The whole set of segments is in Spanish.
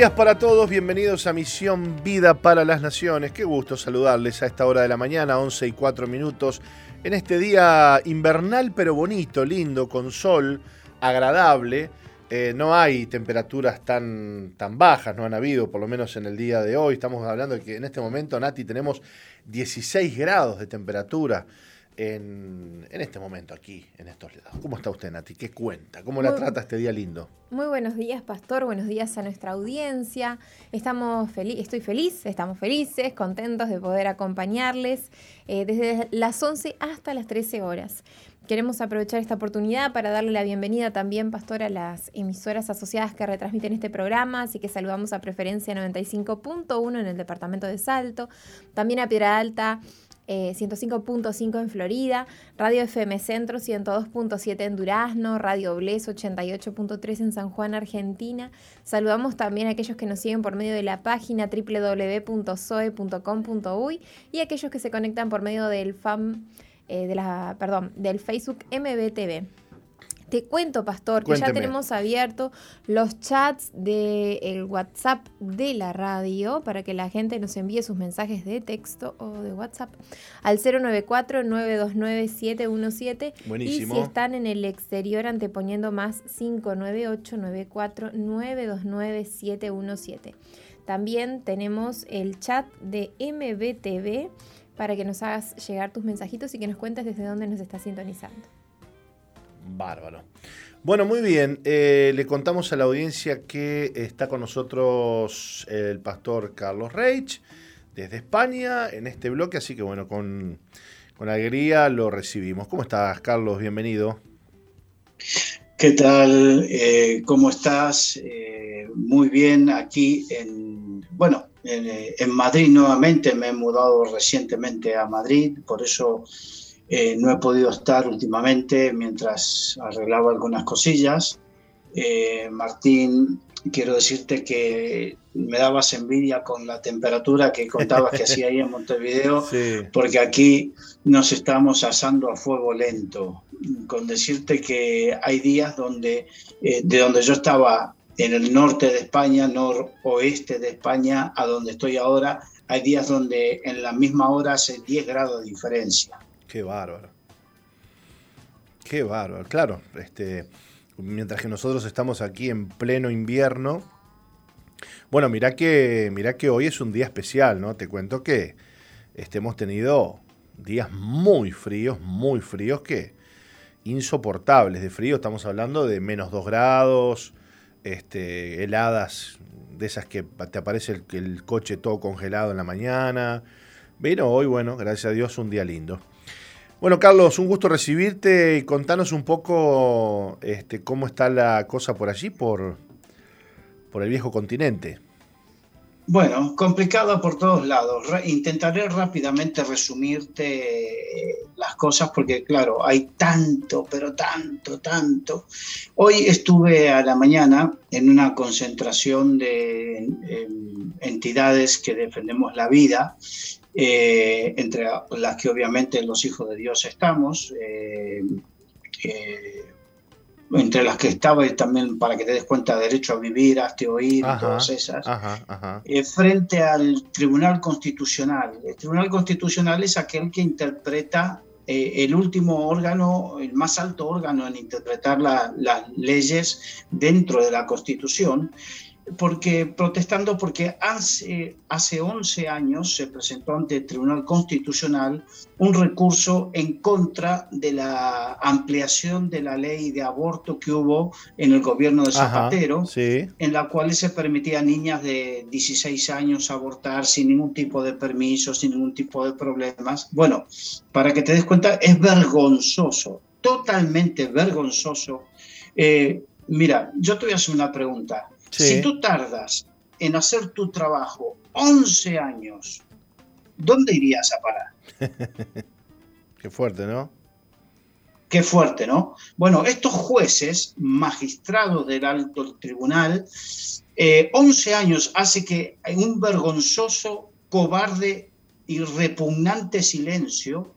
Días para todos, bienvenidos a Misión Vida para las Naciones. Qué gusto saludarles a esta hora de la mañana, 11 y 4 minutos, en este día invernal pero bonito, lindo, con sol, agradable. Eh, no hay temperaturas tan, tan bajas, no han habido, por lo menos en el día de hoy. Estamos hablando de que en este momento, Nati, tenemos 16 grados de temperatura en, este momento aquí, en estos lados. ¿Cómo está usted, Nati? ¿Qué cuenta? ¿Cómo la trata este día lindo? Muy buenos días, Pastor. Buenos días a nuestra audiencia. Estamos estoy feliz, estamos felices, contentos de poder acompañarles eh, desde las 11 hasta las 13 horas. Queremos aprovechar esta oportunidad para darle la bienvenida también, Pastor, a las emisoras asociadas que retransmiten este programa, así que saludamos a Preferencia 95.1 en el departamento de Salto, también a Piedra Alta 105.5 eh, en Florida, Radio FM Centro 102.7 en Durazno, Radio Bles 88.3 en San Juan, Argentina. Saludamos también a aquellos que nos siguen por medio de la página www.soe.com.uy y aquellos que se conectan por medio del fan, eh, de la, perdón, del Facebook MBTV. Te cuento, Pastor, que ya tenemos abierto los chats del WhatsApp de la radio para que la gente nos envíe sus mensajes de texto o de WhatsApp al 094-929-717. Y si están en el exterior anteponiendo más 598-94-929-717. También tenemos el chat de MBTV para que nos hagas llegar tus mensajitos y que nos cuentes desde dónde nos estás sintonizando. Bárbaro. Bueno, muy bien. Eh, le contamos a la audiencia que está con nosotros el pastor Carlos Reich desde España en este bloque, así que bueno, con, alegría lo recibimos. ¿Cómo estás, Carlos? Bienvenido. ¿Qué tal? Eh, ¿Cómo estás? Eh, muy bien aquí en, bueno, en Madrid nuevamente. Me he mudado recientemente a Madrid, por eso eh, no he podido estar últimamente mientras arreglaba algunas cosillas. Eh, Martín, quiero decirte que me dabas envidia con la temperatura que contabas que hacía ahí en Montevideo, porque aquí nos estamos asando a fuego lento. Con decirte que hay días donde, eh, de donde yo estaba en el norte de España, noroeste de España, a donde estoy ahora, hay días donde en la misma hora hace 10 grados de diferencia. Qué bárbaro. Qué bárbaro. Claro, este, mientras que nosotros estamos aquí en pleno invierno. Bueno, mira que, que hoy es un día especial, ¿no? Te cuento que este, hemos tenido días muy fríos, muy fríos que insoportables de frío. Estamos hablando de menos 2 grados, este, heladas de esas que te aparece el, el coche todo congelado en la mañana. Pero hoy, bueno, gracias a Dios, un día lindo. Bueno, Carlos, un gusto recibirte y contanos un poco este, cómo está la cosa por allí, por, por el viejo continente. Bueno, complicado por todos lados. intentaré rápidamente resumirte las cosas porque, claro, hay tanto, pero tanto, tanto. Hoy estuve a la mañana en una concentración de entidades que defendemos la vida eh, entre las que obviamente los hijos de Dios estamos, eh, eh, entre las que estaba y también para que te des cuenta derecho a vivir, hazte oír, todas esas, frente al Tribunal Constitucional. El Tribunal Constitucional es aquel que interpreta el último órgano, el más alto órgano en interpretar las leyes dentro de la Constitución porque protestando porque hace, hace 11 años se presentó ante el Tribunal Constitucional un recurso en contra de la ampliación de la ley de aborto que hubo en el gobierno de Zapatero, en la cual se permitía a niñas de 16 años abortar sin ningún tipo de permiso, sin ningún tipo de problemas. Bueno, para que te des cuenta, es vergonzoso, totalmente vergonzoso. Eh, mira, yo te voy a hacer una pregunta. Si tú tardas en hacer tu trabajo 11 años, ¿dónde irías a parar? Qué fuerte, ¿no? Qué fuerte, ¿no? Bueno, estos jueces, magistrados del alto tribunal, 11 eh, años hace que un vergonzoso, cobarde y repugnante silencio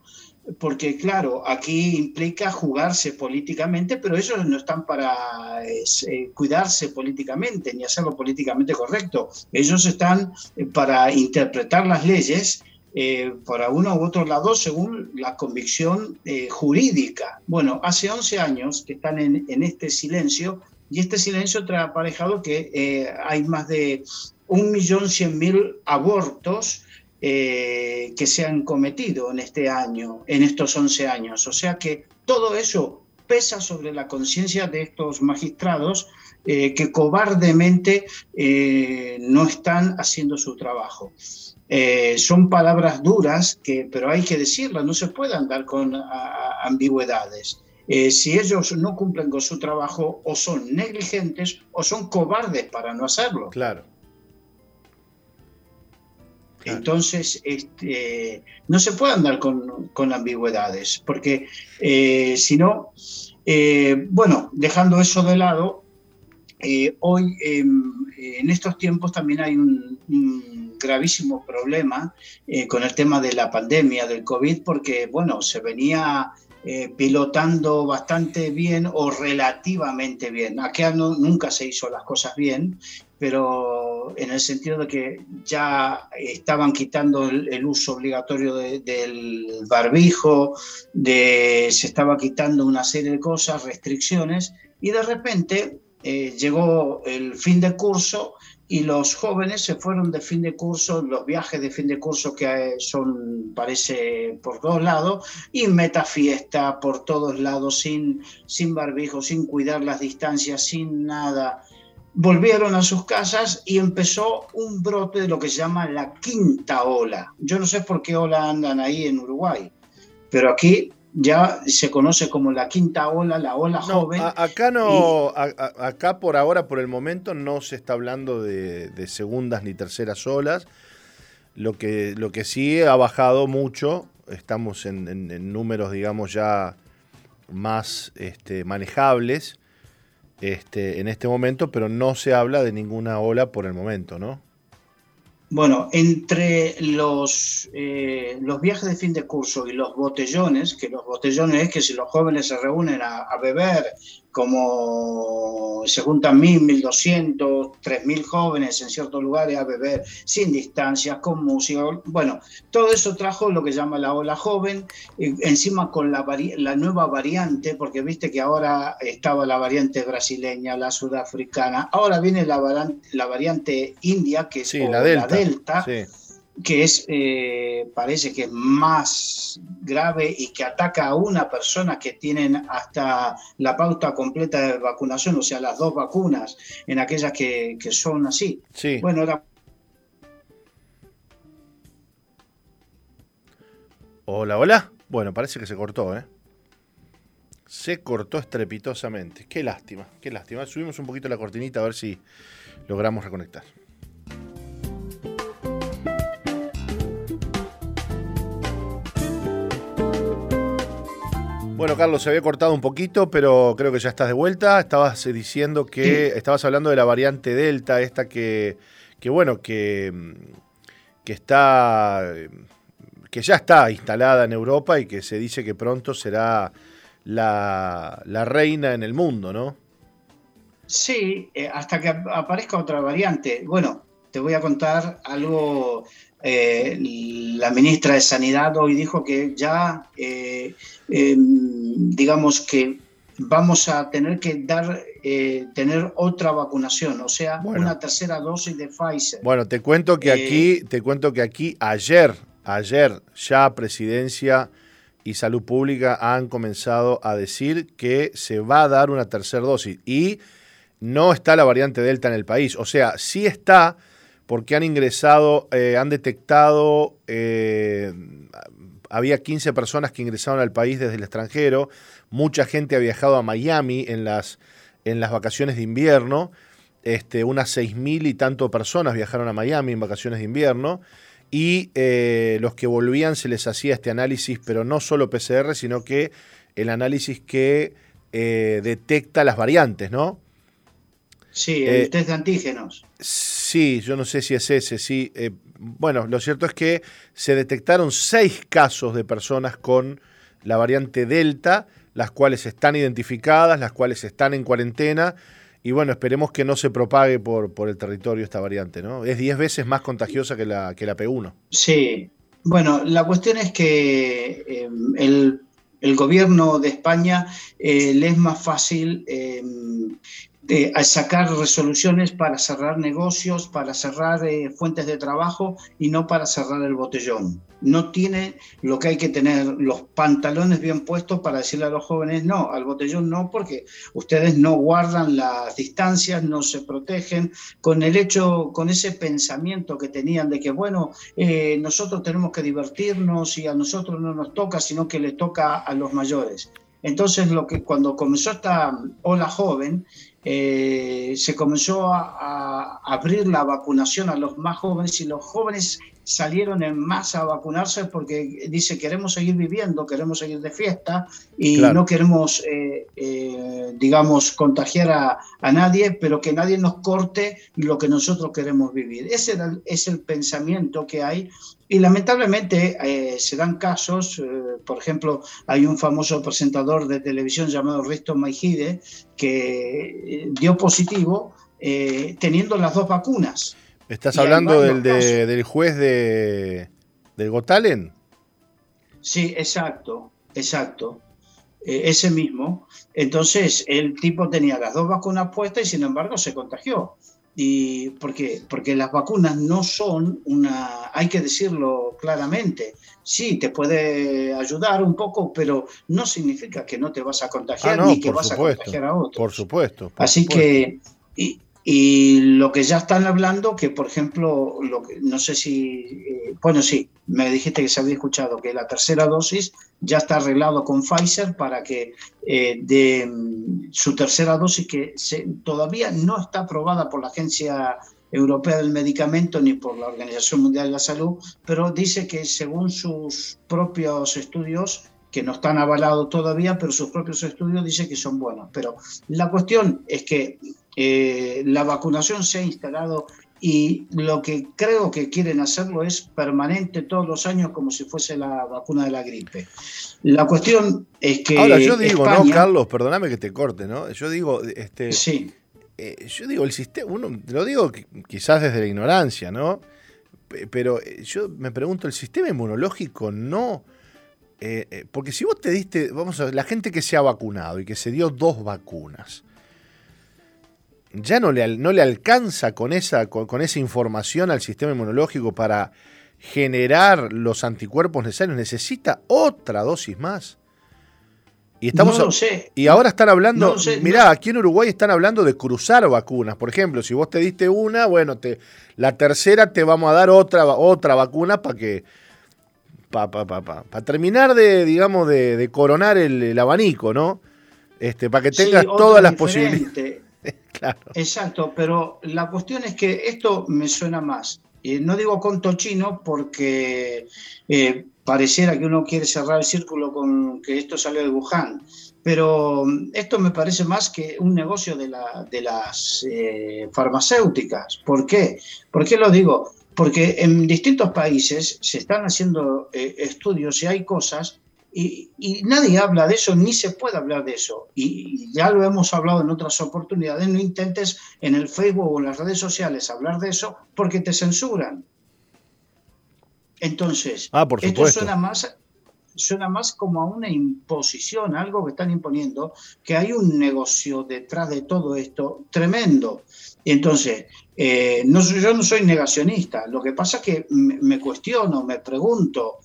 porque claro, aquí implica jugarse políticamente, pero ellos no están para eh, cuidarse políticamente ni hacerlo políticamente correcto. Ellos están eh, para interpretar las leyes eh, para uno u otro lado según la convicción jurídica. Bueno, hace 11 años que están en, este silencio y este silencio trae aparejado que hay más de 1.100.000 abortos eh, que se han cometido en este año, en estos 11 años. O sea que todo eso pesa sobre la conciencia de estos magistrados eh, que cobardemente eh, no están haciendo su trabajo. son palabras duras, pero hay que decirlas, no se puede andar con ambigüedades. si ellos no cumplen con su trabajo, o son negligentes o son cobardes para no hacerlo. Claro. Entonces, este, no se puede andar con, ambigüedades, porque eh, si no, eh, bueno, dejando eso de lado, eh, hoy em, en estos tiempos también hay un, gravísimo problema con el tema de la pandemia del COVID, porque, bueno, se venía pilotando bastante bien o relativamente bien. Aquí nunca se hizo las cosas bien pero en el sentido de que ya estaban quitando el, uso obligatorio del barbijo, de, se estaba quitando una serie de cosas, restricciones, y de repente eh, llegó el fin de curso y los jóvenes se fueron de fin de curso, los viajes de fin de curso que son, parece, por todos lados, y meta fiesta por todos lados, sin, sin barbijo, sin cuidar las distancias, sin nada volvieron a sus casas y empezó un brote de lo que se llama la quinta ola. Yo no sé por qué ola andan ahí en Uruguay, pero aquí ya se conoce como la quinta ola, la ola joven. acá no, acá por ahora, por el momento, no se está hablando de, segundas ni terceras olas. Lo que, lo que sí ha bajado mucho, estamos en, números, digamos, ya más este, manejables este, en este momento, pero no se habla de ninguna ola por el momento, ¿no? Bueno, entre los, eh, los viajes de fin de curso y los botellones, que los botellones es que si los jóvenes se reúnen a, beber, como se juntan mil, mil doscientos, tres mil jóvenes en ciertos lugares a beber sin distancias, con música, bueno, todo eso trajo lo que llama la ola joven, encima con la, la nueva variante, porque viste que ahora estaba la variante brasileña, la sudafricana, ahora viene la, la variante india, que es la delta que es, eh, parece que es más grave y que ataca a una persona que tienen hasta la pauta completa de vacunación, o sea, las dos vacunas en aquellas que, son así. Sí. Bueno, Hola, hola. Bueno, parece que se cortó, ¿eh? Se cortó estrepitosamente. Qué lástima, qué lástima. Subimos un poquito la cortinita a ver si logramos reconectar. Bueno, Carlos, se había cortado un poquito, pero creo que ya estás de vuelta. Estabas eh, diciendo que estabas hablando de la variante Delta, esta que, que bueno, que, que está que ya está instalada en Europa y que se dice que pronto será la, reina en el mundo, ¿no? Sí, eh, hasta que aparezca otra variante. Bueno, te voy a contar algo eh, la ministra de Sanidad hoy dijo que ya, eh, em, digamos que vamos a tener que dar, eh, tener otra vacunación, o sea, una tercera dosis de Pfizer. Bueno, te cuento que aquí, te cuento que aquí ayer, ayer ya Presidencia y Salud Pública han comenzado a decir que se va a dar una tercera dosis y no está la variante Delta en el país, o sea, sí está porque han ingresado, eh, han detectado, eh, había 15 personas que ingresaron al país desde el extranjero, mucha gente ha viajado a Miami en las, en las vacaciones de invierno, este, unas 6.000 y tanto personas viajaron a Miami en vacaciones de invierno, y eh, los que volvían se les hacía este análisis, pero no solo PCR, sino que el análisis que detecta las variantes, ¿no? Sí, el test de antígenos. Sí, yo no sé si es ese, sí. Eh, bueno, lo cierto es que se detectaron seis casos de personas con la variante Delta, las cuales están identificadas, las cuales están en cuarentena. Y bueno, esperemos que no se propague por, por el territorio esta variante, ¿no? Es 10 veces más contagiosa que la, que la P1. Sí, bueno, la cuestión es que eh, el, gobierno de España eh, le es más fácil de sacar resoluciones para cerrar negocios, para cerrar eh, fuentes de trabajo y no para cerrar el botellón. No tiene lo que hay que tener, los pantalones bien puestos para decirle a los jóvenes no, al botellón no, porque ustedes no guardan las distancias, no se protegen, con el hecho, con ese pensamiento que tenían de que, bueno, eh, nosotros tenemos que divertirnos y a nosotros no nos toca, sino que le toca a los mayores. Entonces, lo que cuando comenzó esta ola joven, eh, se comenzó a, abrir la vacunación a los más jóvenes y los jóvenes salieron en masa a vacunarse porque dice queremos seguir viviendo, queremos seguir de fiesta y no queremos, eh, eh, digamos, contagiar a, a, nadie, pero que nadie nos corte lo que nosotros queremos vivir. Ese es el pensamiento que hay y lamentablemente eh, se dan casos, por ejemplo, hay un famoso presentador de televisión llamado Risto Maijide que dio positivo teniendo las dos vacunas. ¿Estás hablando del, del juez de, del Gotalen? Sí, exacto, exacto. Eh, ese mismo. Entonces, el tipo tenía las dos vacunas puestas y sin embargo se contagió. ¿Y por qué? Porque las vacunas no son una, hay que decirlo claramente, sí, te puede ayudar un poco, pero no significa que no te vas a contagiar ah, ni que vas a contagiar a otros. Por supuesto. Así que, y lo que ya están hablando, que por ejemplo, lo que, no sé si, eh, bueno, sí, me dijiste que se había escuchado que la tercera dosis ya está arreglado con Pfizer para que eh, de su tercera dosis, que todavía no está aprobada por la Agencia Europea del Medicamento ni por la Organización Mundial de la Salud, pero dice que según sus propios estudios, que no están avalados todavía, pero sus propios estudios dicen que son buenos. Pero la cuestión es que eh, la vacunación se ha instalado y lo que creo que quieren hacerlo es permanente todos los años como si fuese la vacuna de la gripe. La cuestión es que... Ahora yo digo, ¿no, Carlos? Perdóname que te corte, ¿no? Yo digo, este... Sí. Eh, yo digo, el sistema, uno, lo digo quizás desde la ignorancia, ¿no? Pero eh, yo me pregunto, ¿el sistema inmunológico no... porque si vos te diste, vamos a ver, la gente que se ha vacunado y que se dio dos vacunas, ya no le, no le alcanza con esa, con, esa información al sistema inmunológico para generar los anticuerpos necesarios, necesita otra dosis más. Y, estamos no sé. y ahora están hablando, mirá, aquí en Uruguay están hablando de cruzar vacunas. Por ejemplo, si vos te diste una, bueno, te, la tercera te vamos a dar otra, otra vacuna para que, para pa, pa, terminar de, digamos, de, coronar el, abanico, ¿no? Este, para que tengas todas las posibilidades. Exacto, pero la cuestión es que esto me suena más. y no digo conto chino porque eh, pareciera que uno quiere cerrar el círculo con que esto salió de Wuhan, pero mm, esto me parece más que un negocio de, la, de las eh, farmacéuticas. ¿Por qué? ¿Por qué lo digo? Porque en distintos países se están haciendo eh, estudios y hay cosas y, nadie habla de eso, ni se puede hablar de eso. Y, ya lo hemos hablado en otras oportunidades. No intentes en el Facebook o en las redes sociales hablar de eso porque te censuran. Entonces, ah, esto suena más, suena más como a una imposición, algo que están imponiendo, que hay un negocio detrás de todo esto tremendo. Y entonces, eh, no, yo no soy negacionista, lo que pasa es que me cuestiono, me pregunto,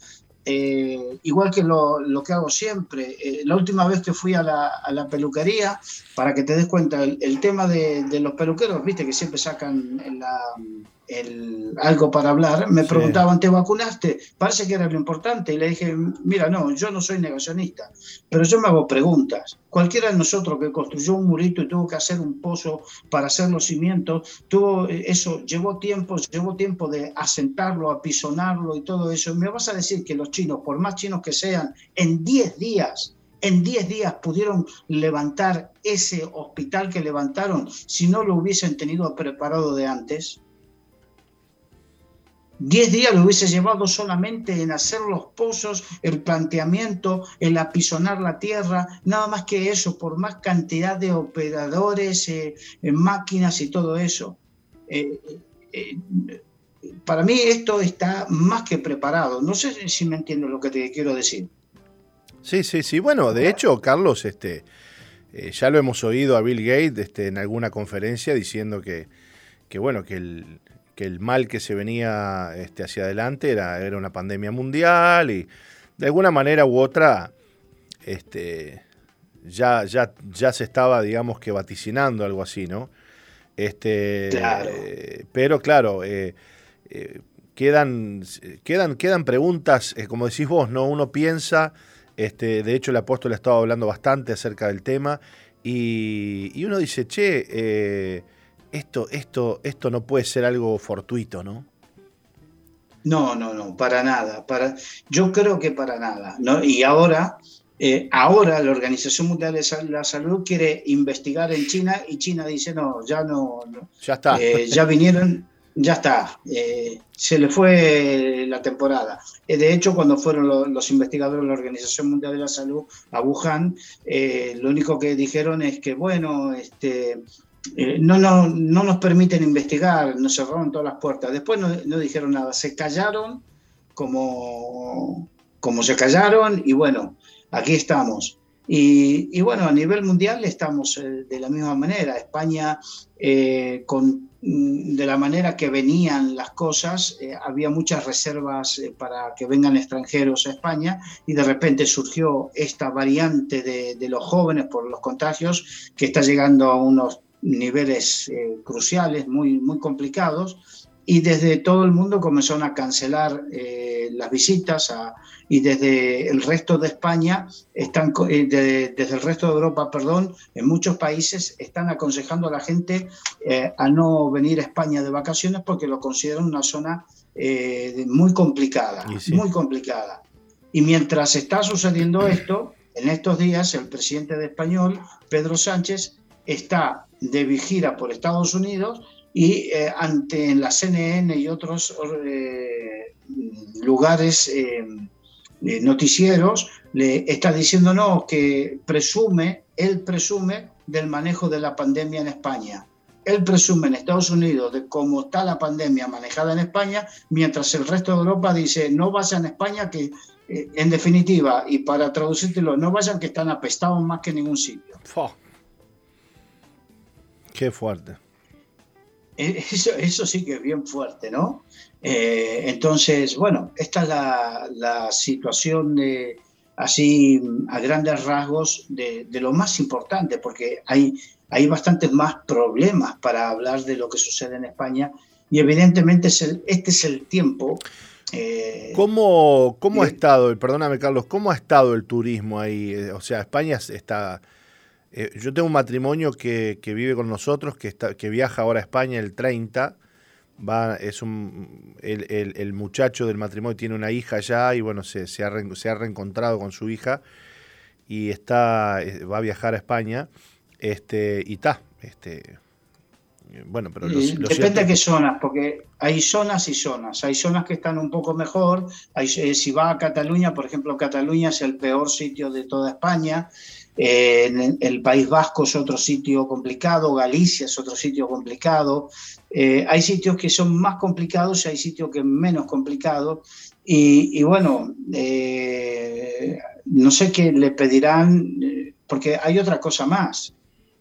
eh, igual que lo, que hago siempre. Eh, la última vez que fui a la, peluquería, para que te des cuenta, el, tema de, de, los peluqueros, viste que siempre sacan en la, el, algo para hablar, me preguntaban, ¿te vacunaste? Parece que era lo importante. Y le dije, mira, no, yo no soy negacionista, pero yo me hago preguntas. Cualquiera de nosotros que construyó un murito y tuvo que hacer un pozo para hacer los cimientos, tuvo eso, llevó tiempo, llevó tiempo de asentarlo, apisonarlo y todo eso. me vas a decir que los chinos, por más chinos que sean, en 10 días en 10 días pudieron levantar ese hospital que levantaron si no lo hubiesen tenido preparado de antes. 10 días lo hubiese llevado solamente en hacer los pozos, el planteamiento, el apisonar la tierra, nada más que eso, por más cantidad de operadores, eh, máquinas y todo eso. Eh, eh, para mí esto está más que preparado. No sé si me entiendo lo que te quiero decir. Sí, sí, sí. Bueno, de hecho, Carlos, este, ya lo hemos oído a Bill Gates este, en alguna conferencia diciendo que, que bueno, que el, que el mal que se venía este, hacia adelante era, era una pandemia mundial y de alguna manera u otra este, ya, ya, ya se estaba, digamos que vaticinando algo así, ¿no? Este, eh, pero claro, eh, eh, quedan, quedan, quedan preguntas, como decís vos, ¿no? Uno piensa, este, de hecho el apóstol ha estado hablando bastante acerca del tema, y, y uno dice, che, esto, esto, esto no puede ser algo fortuito, ¿no? No, no, no, para nada. Para, yo creo que para nada. ¿no? Y ahora, eh, ahora la Organización Mundial de la Salud quiere investigar en China y China dice, no, ya no. ya está. Eh, ya vinieron, ya está. Eh, se le fue la temporada. de hecho, cuando fueron los, investigadores de la Organización Mundial de la Salud a Wuhan, lo único que dijeron es que, bueno, este eh, no, no, no, nos permiten investigar, nos cerraron todas las puertas. Después no, dijeron nada, se callaron como, como se callaron y bueno, aquí estamos. Y, bueno, a nivel mundial estamos eh, de la misma manera. España, eh, con, mm, de la manera que venían las cosas, había muchas reservas para que vengan extranjeros a España y de repente surgió esta variante de, de los jóvenes por los contagios que está llegando a unos niveles eh, cruciales, muy, muy complicados, y desde todo el mundo comenzaron a cancelar eh, las visitas y desde el resto de España, están, eh, desde el resto de Europa, perdón, en muchos países están aconsejando a la gente a no venir a España de vacaciones porque lo consideran una zona muy complicada, muy complicada. Y mientras está sucediendo esto, en estos días el presidente de Español, Pedro Sánchez, está de vigila por Estados Unidos y eh, ante la CNN y otros eh, lugares eh, noticieros le está diciéndonos que presume, él presume del manejo de la pandemia en España. Él presume en Estados Unidos de cómo está la pandemia manejada en España, mientras el resto de Europa dice no vayan a España que en definitiva, y para traducírtelo, no vayan que están apestados más que en ningún sitio. Qué fuerte. Eh, eso, sí que es bien fuerte, ¿no? Eh, entonces, bueno, esta es la, situación de, así a grandes rasgos de, lo más importante, porque hay, hay bastantes más problemas para hablar de lo que sucede en España y evidentemente este es el tiempo. Eh, ¿Cómo, cómo ha estado, perdóname Carlos, cómo ha estado el turismo ahí? O sea, España está eh, yo tengo un matrimonio que, vive con nosotros, que, está, que viaja ahora a España el 30. Va, es un, el, muchacho del matrimonio tiene una hija ya y bueno, se, se, ha, se ha reencontrado con su hija y está, eh, va a viajar a España este, y está. Este, bueno, pero Depende de qué zonas, porque hay zonas y zonas. Hay zonas que están un poco mejor. Hay, eh, si va a Cataluña, por ejemplo, Cataluña es el peor sitio de toda España. Eh, el País Vasco es otro sitio complicado, Galicia es otro sitio complicado. Eh, hay sitios que son más complicados y hay sitios que menos complicados. Y, bueno, eh, no sé qué le pedirán, porque hay otra cosa más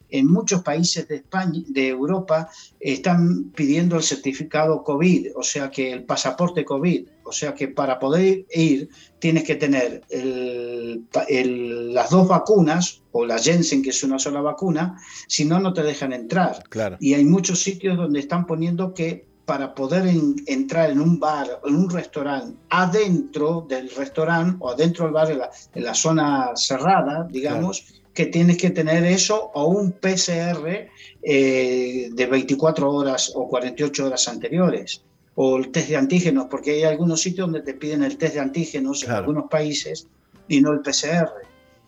en muchos países de España, de Europa, están pidiendo el certificado COVID, o sea que el pasaporte COVID, o sea que para poder ir tienes que tener las dos vacunas o la Jensen, que es una sola vacuna, si no, no te dejan entrar. Claro. Y hay muchos sitios donde están poniendo que para poder entrar en un bar en un restaurante, adentro del restaurante o adentro del bar, en la, zona cerrada, digamos, que tienes que tener eso o un PCR eh, de 24 horas o 48 horas anteriores o el test de antígenos, porque hay algunos sitios donde te piden el test de antígenos en algunos países y no el PCR.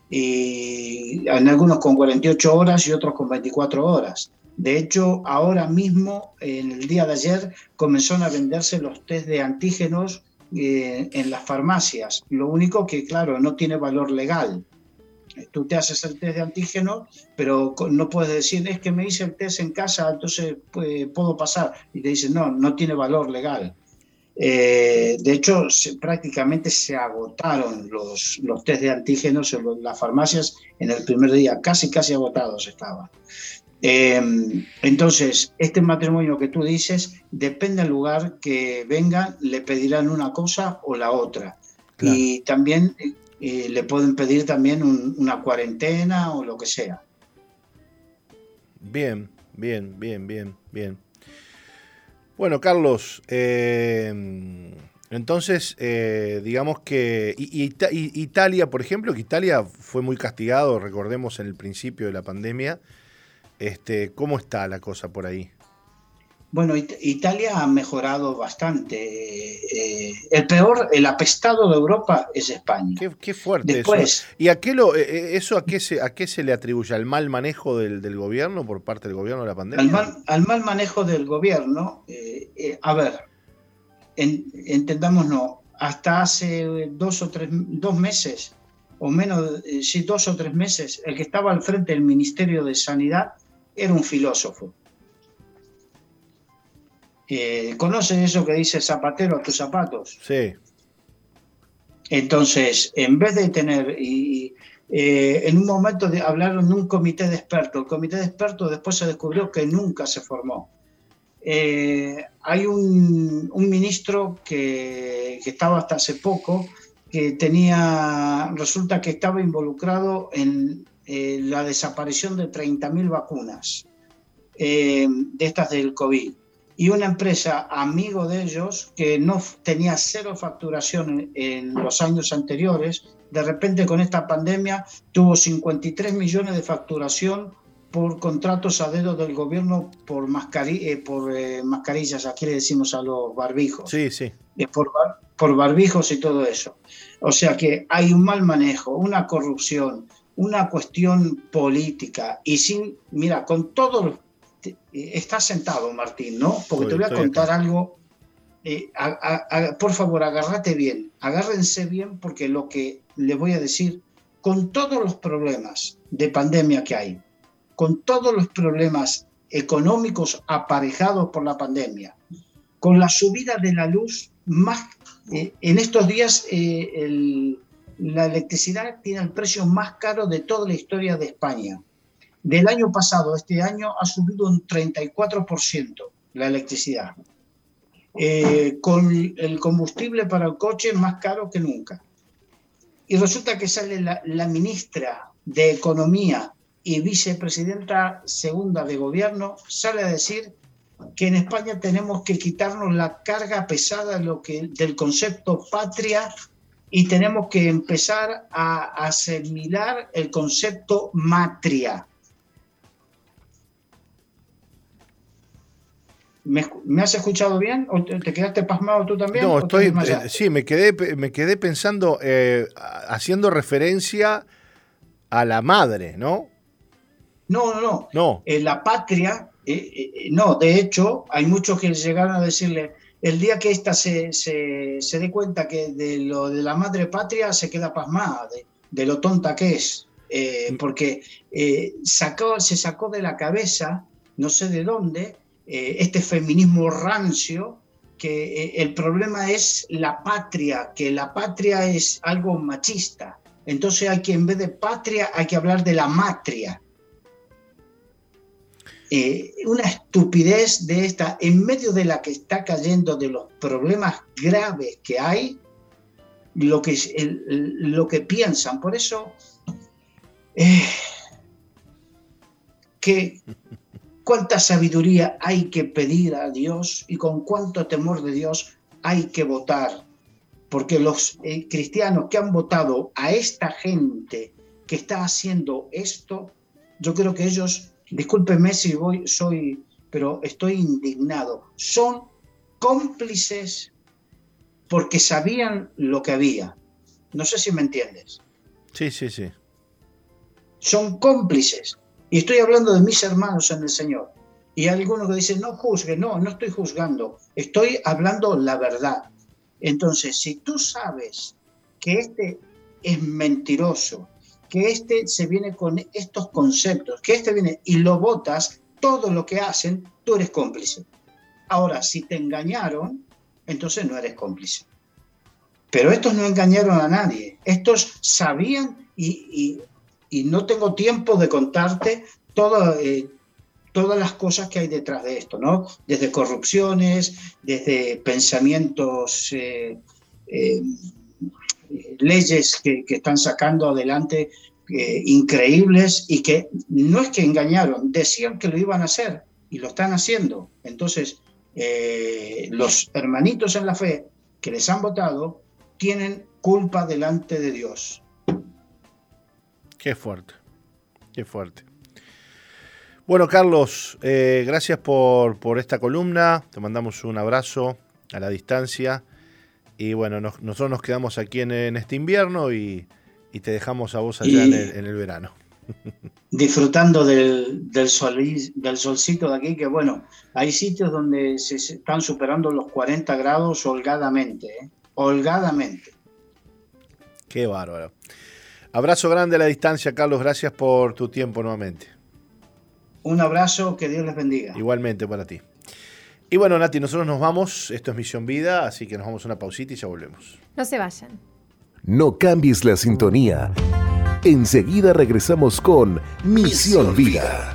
Y en algunos con 48 horas y otros con 24 horas. De hecho, ahora mismo, en el día de ayer, comenzaron a venderse los test de antígenos eh, en las farmacias. Lo único que, claro, no tiene valor legal. Tú te haces el test de antígeno, pero no puedes decir, es que me hice el test en casa, entonces pues, puedo pasar. Y te dicen, no, no tiene valor legal. Eh, de hecho, prácticamente se agotaron los, los test de antígenos en las farmacias en el primer día, casi, casi agotados estaban. Em, entonces, este matrimonio que tú dices, depende del lugar que vengan, le pedirán una cosa o la otra. Y también eh, le pueden pedir también una cuarentena o lo que sea. Bien, bien, bien, bien, bien. Bueno, Carlos, em, entonces, eh, digamos que Italia, por ejemplo, que Italia fue muy castigado, recordemos, en el principio de la pandemia, este, ¿Cómo está la cosa por ahí? Bueno, Italia ha mejorado bastante. Eh, el peor, el apestado de Europa es España. Qué, fuerte eso. ¿Y a qué lo, eh, eh, eso a qué, se, a qué se le atribuye? ¿Al mal manejo del, gobierno por parte del gobierno de la pandemia? Al mal, manejo del gobierno. a ver, entendámonos, hasta hace dos o tres dos meses, o menos, sí, dos o tres meses, el que estaba al frente del Ministerio de Sanidad era un filósofo. Eh, ¿Conoces eso que dice zapatero a tus zapatos? Sí. Entonces, en vez de tener, y, eh, en un momento de, hablaron de un comité de expertos, el comité de expertos después se descubrió que nunca se formó. Eh, hay un, ministro que, que, estaba hasta hace poco que tenía, resulta que estaba involucrado en eh, la desaparición de 30.000 vacunas eh, de estas del COVID. Y una empresa amigo de ellos que no tenía cero facturación en, los años anteriores, de repente con esta pandemia tuvo 53 millones de facturación por contratos a dedo del gobierno por, eh, por mascarillas, aquí le decimos a los barbijos. Sí, sí. por, por barbijos y todo eso. O sea que hay un mal manejo, una corrupción, una cuestión política y sin, mira, con estás sentado Martín, ¿no? Porque te voy a contar algo, eh, por favor, agárrate bien, agárrense bien porque lo que le voy a decir, con todos los problemas de pandemia que hay, con todos los problemas económicos aparejados por la pandemia, con la subida de la luz más, eh, en estos días eh, el la electricidad tiene el precio más caro de toda la historia de España. Del año pasado, este año ha subido un 34% la electricidad, eh, con el combustible para el coche más caro que nunca. Y resulta que sale la, ministra de Economía y vicepresidenta segunda de gobierno, sale a decir que en España tenemos que quitarnos la carga pesada lo que, del concepto patria y tenemos que empezar a asimilar el concepto matria. ¿Me, has escuchado bien? ¿O te, quedaste pasmado tú también? No, estoy, eh, sí, me quedé, me quedé pensando, eh, haciendo referencia a la madre, ¿no? No, no, no. no. En la patria, eh, no, de hecho, hay muchos que llegaron a decirle, el día que ésta se, se, dé cuenta que de lo de la madre patria se queda pasmada, de, lo tonta que es, eh, mm. porque eh, sacó, se sacó de la cabeza, no sé de dónde, eh, este feminismo rancio, que el problema es la patria, que la patria es algo machista. Entonces hay que, en vez de patria, hay que hablar de la matria. Eh, una estupidez de esta, en medio de la que está cayendo de los problemas graves que hay, lo que, lo que piensan. Por eso, eh, que cuánta sabiduría hay que pedir a Dios y con cuánto temor de Dios hay que votar. Porque los eh, cristianos que han votado a esta gente que está haciendo esto, yo creo que ellos discúlpeme si voy, soy, pero estoy indignado. Son cómplices porque sabían lo que había. No sé si me entiendes. Sí, sí, sí. Son cómplices. Y estoy hablando de mis hermanos en el Señor. Y algunos que dicen, no juzgue, no, no estoy juzgando, estoy hablando la verdad. Entonces, si tú sabes que este es mentiroso, que este se viene con estos conceptos, que este viene y lo votas, todo lo que hacen, tú eres cómplice. Ahora, si te engañaron, entonces no eres cómplice. Pero estos no engañaron a nadie. Estos sabían y, no tengo tiempo de contarte eh, todas las cosas que hay detrás de esto, ¿no? Desde corrupciones, desde pensamientos, eh, eh, leyes que, están sacando adelante increíbles y que no es que engañaron, decían que lo iban a hacer y lo están haciendo. Entonces, los hermanitos en la fe que les han votado tienen culpa delante de Dios. Qué fuerte, qué fuerte. Bueno, Carlos, eh, gracias por, esta columna. Te mandamos un abrazo a la distancia. Y bueno, nosotros nos quedamos aquí en, este invierno y, te dejamos a vos allá en, el, verano. Disfrutando del, del, del solcito de aquí, que bueno, hay sitios donde se están superando los 40 grados holgadamente. ¿eh? holgadamente. Qué bárbaro. Abrazo grande a la distancia, Carlos. Gracias por tu tiempo nuevamente. Un abrazo, que Dios les bendiga. Igualmente para ti. Y bueno, Nati, nosotros nos vamos. Esto es Misión Vida, así que nos vamos a una pausita y ya volvemos. No se vayan. No cambies la sintonía. Enseguida regresamos con Misión, Vida.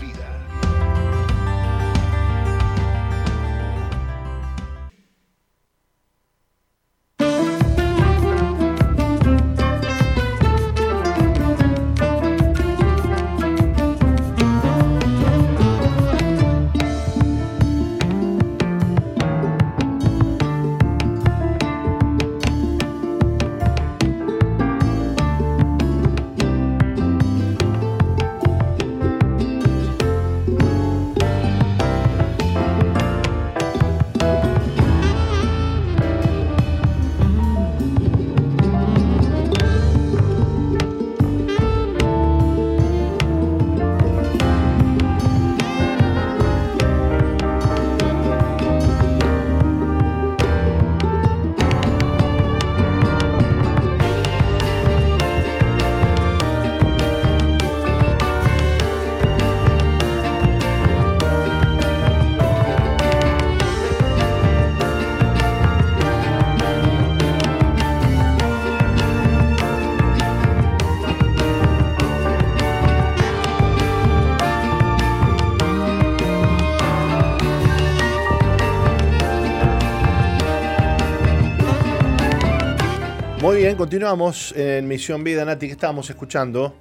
Bien, continuamos en Misión Vida, Nati, ¿qué estábamos escuchando?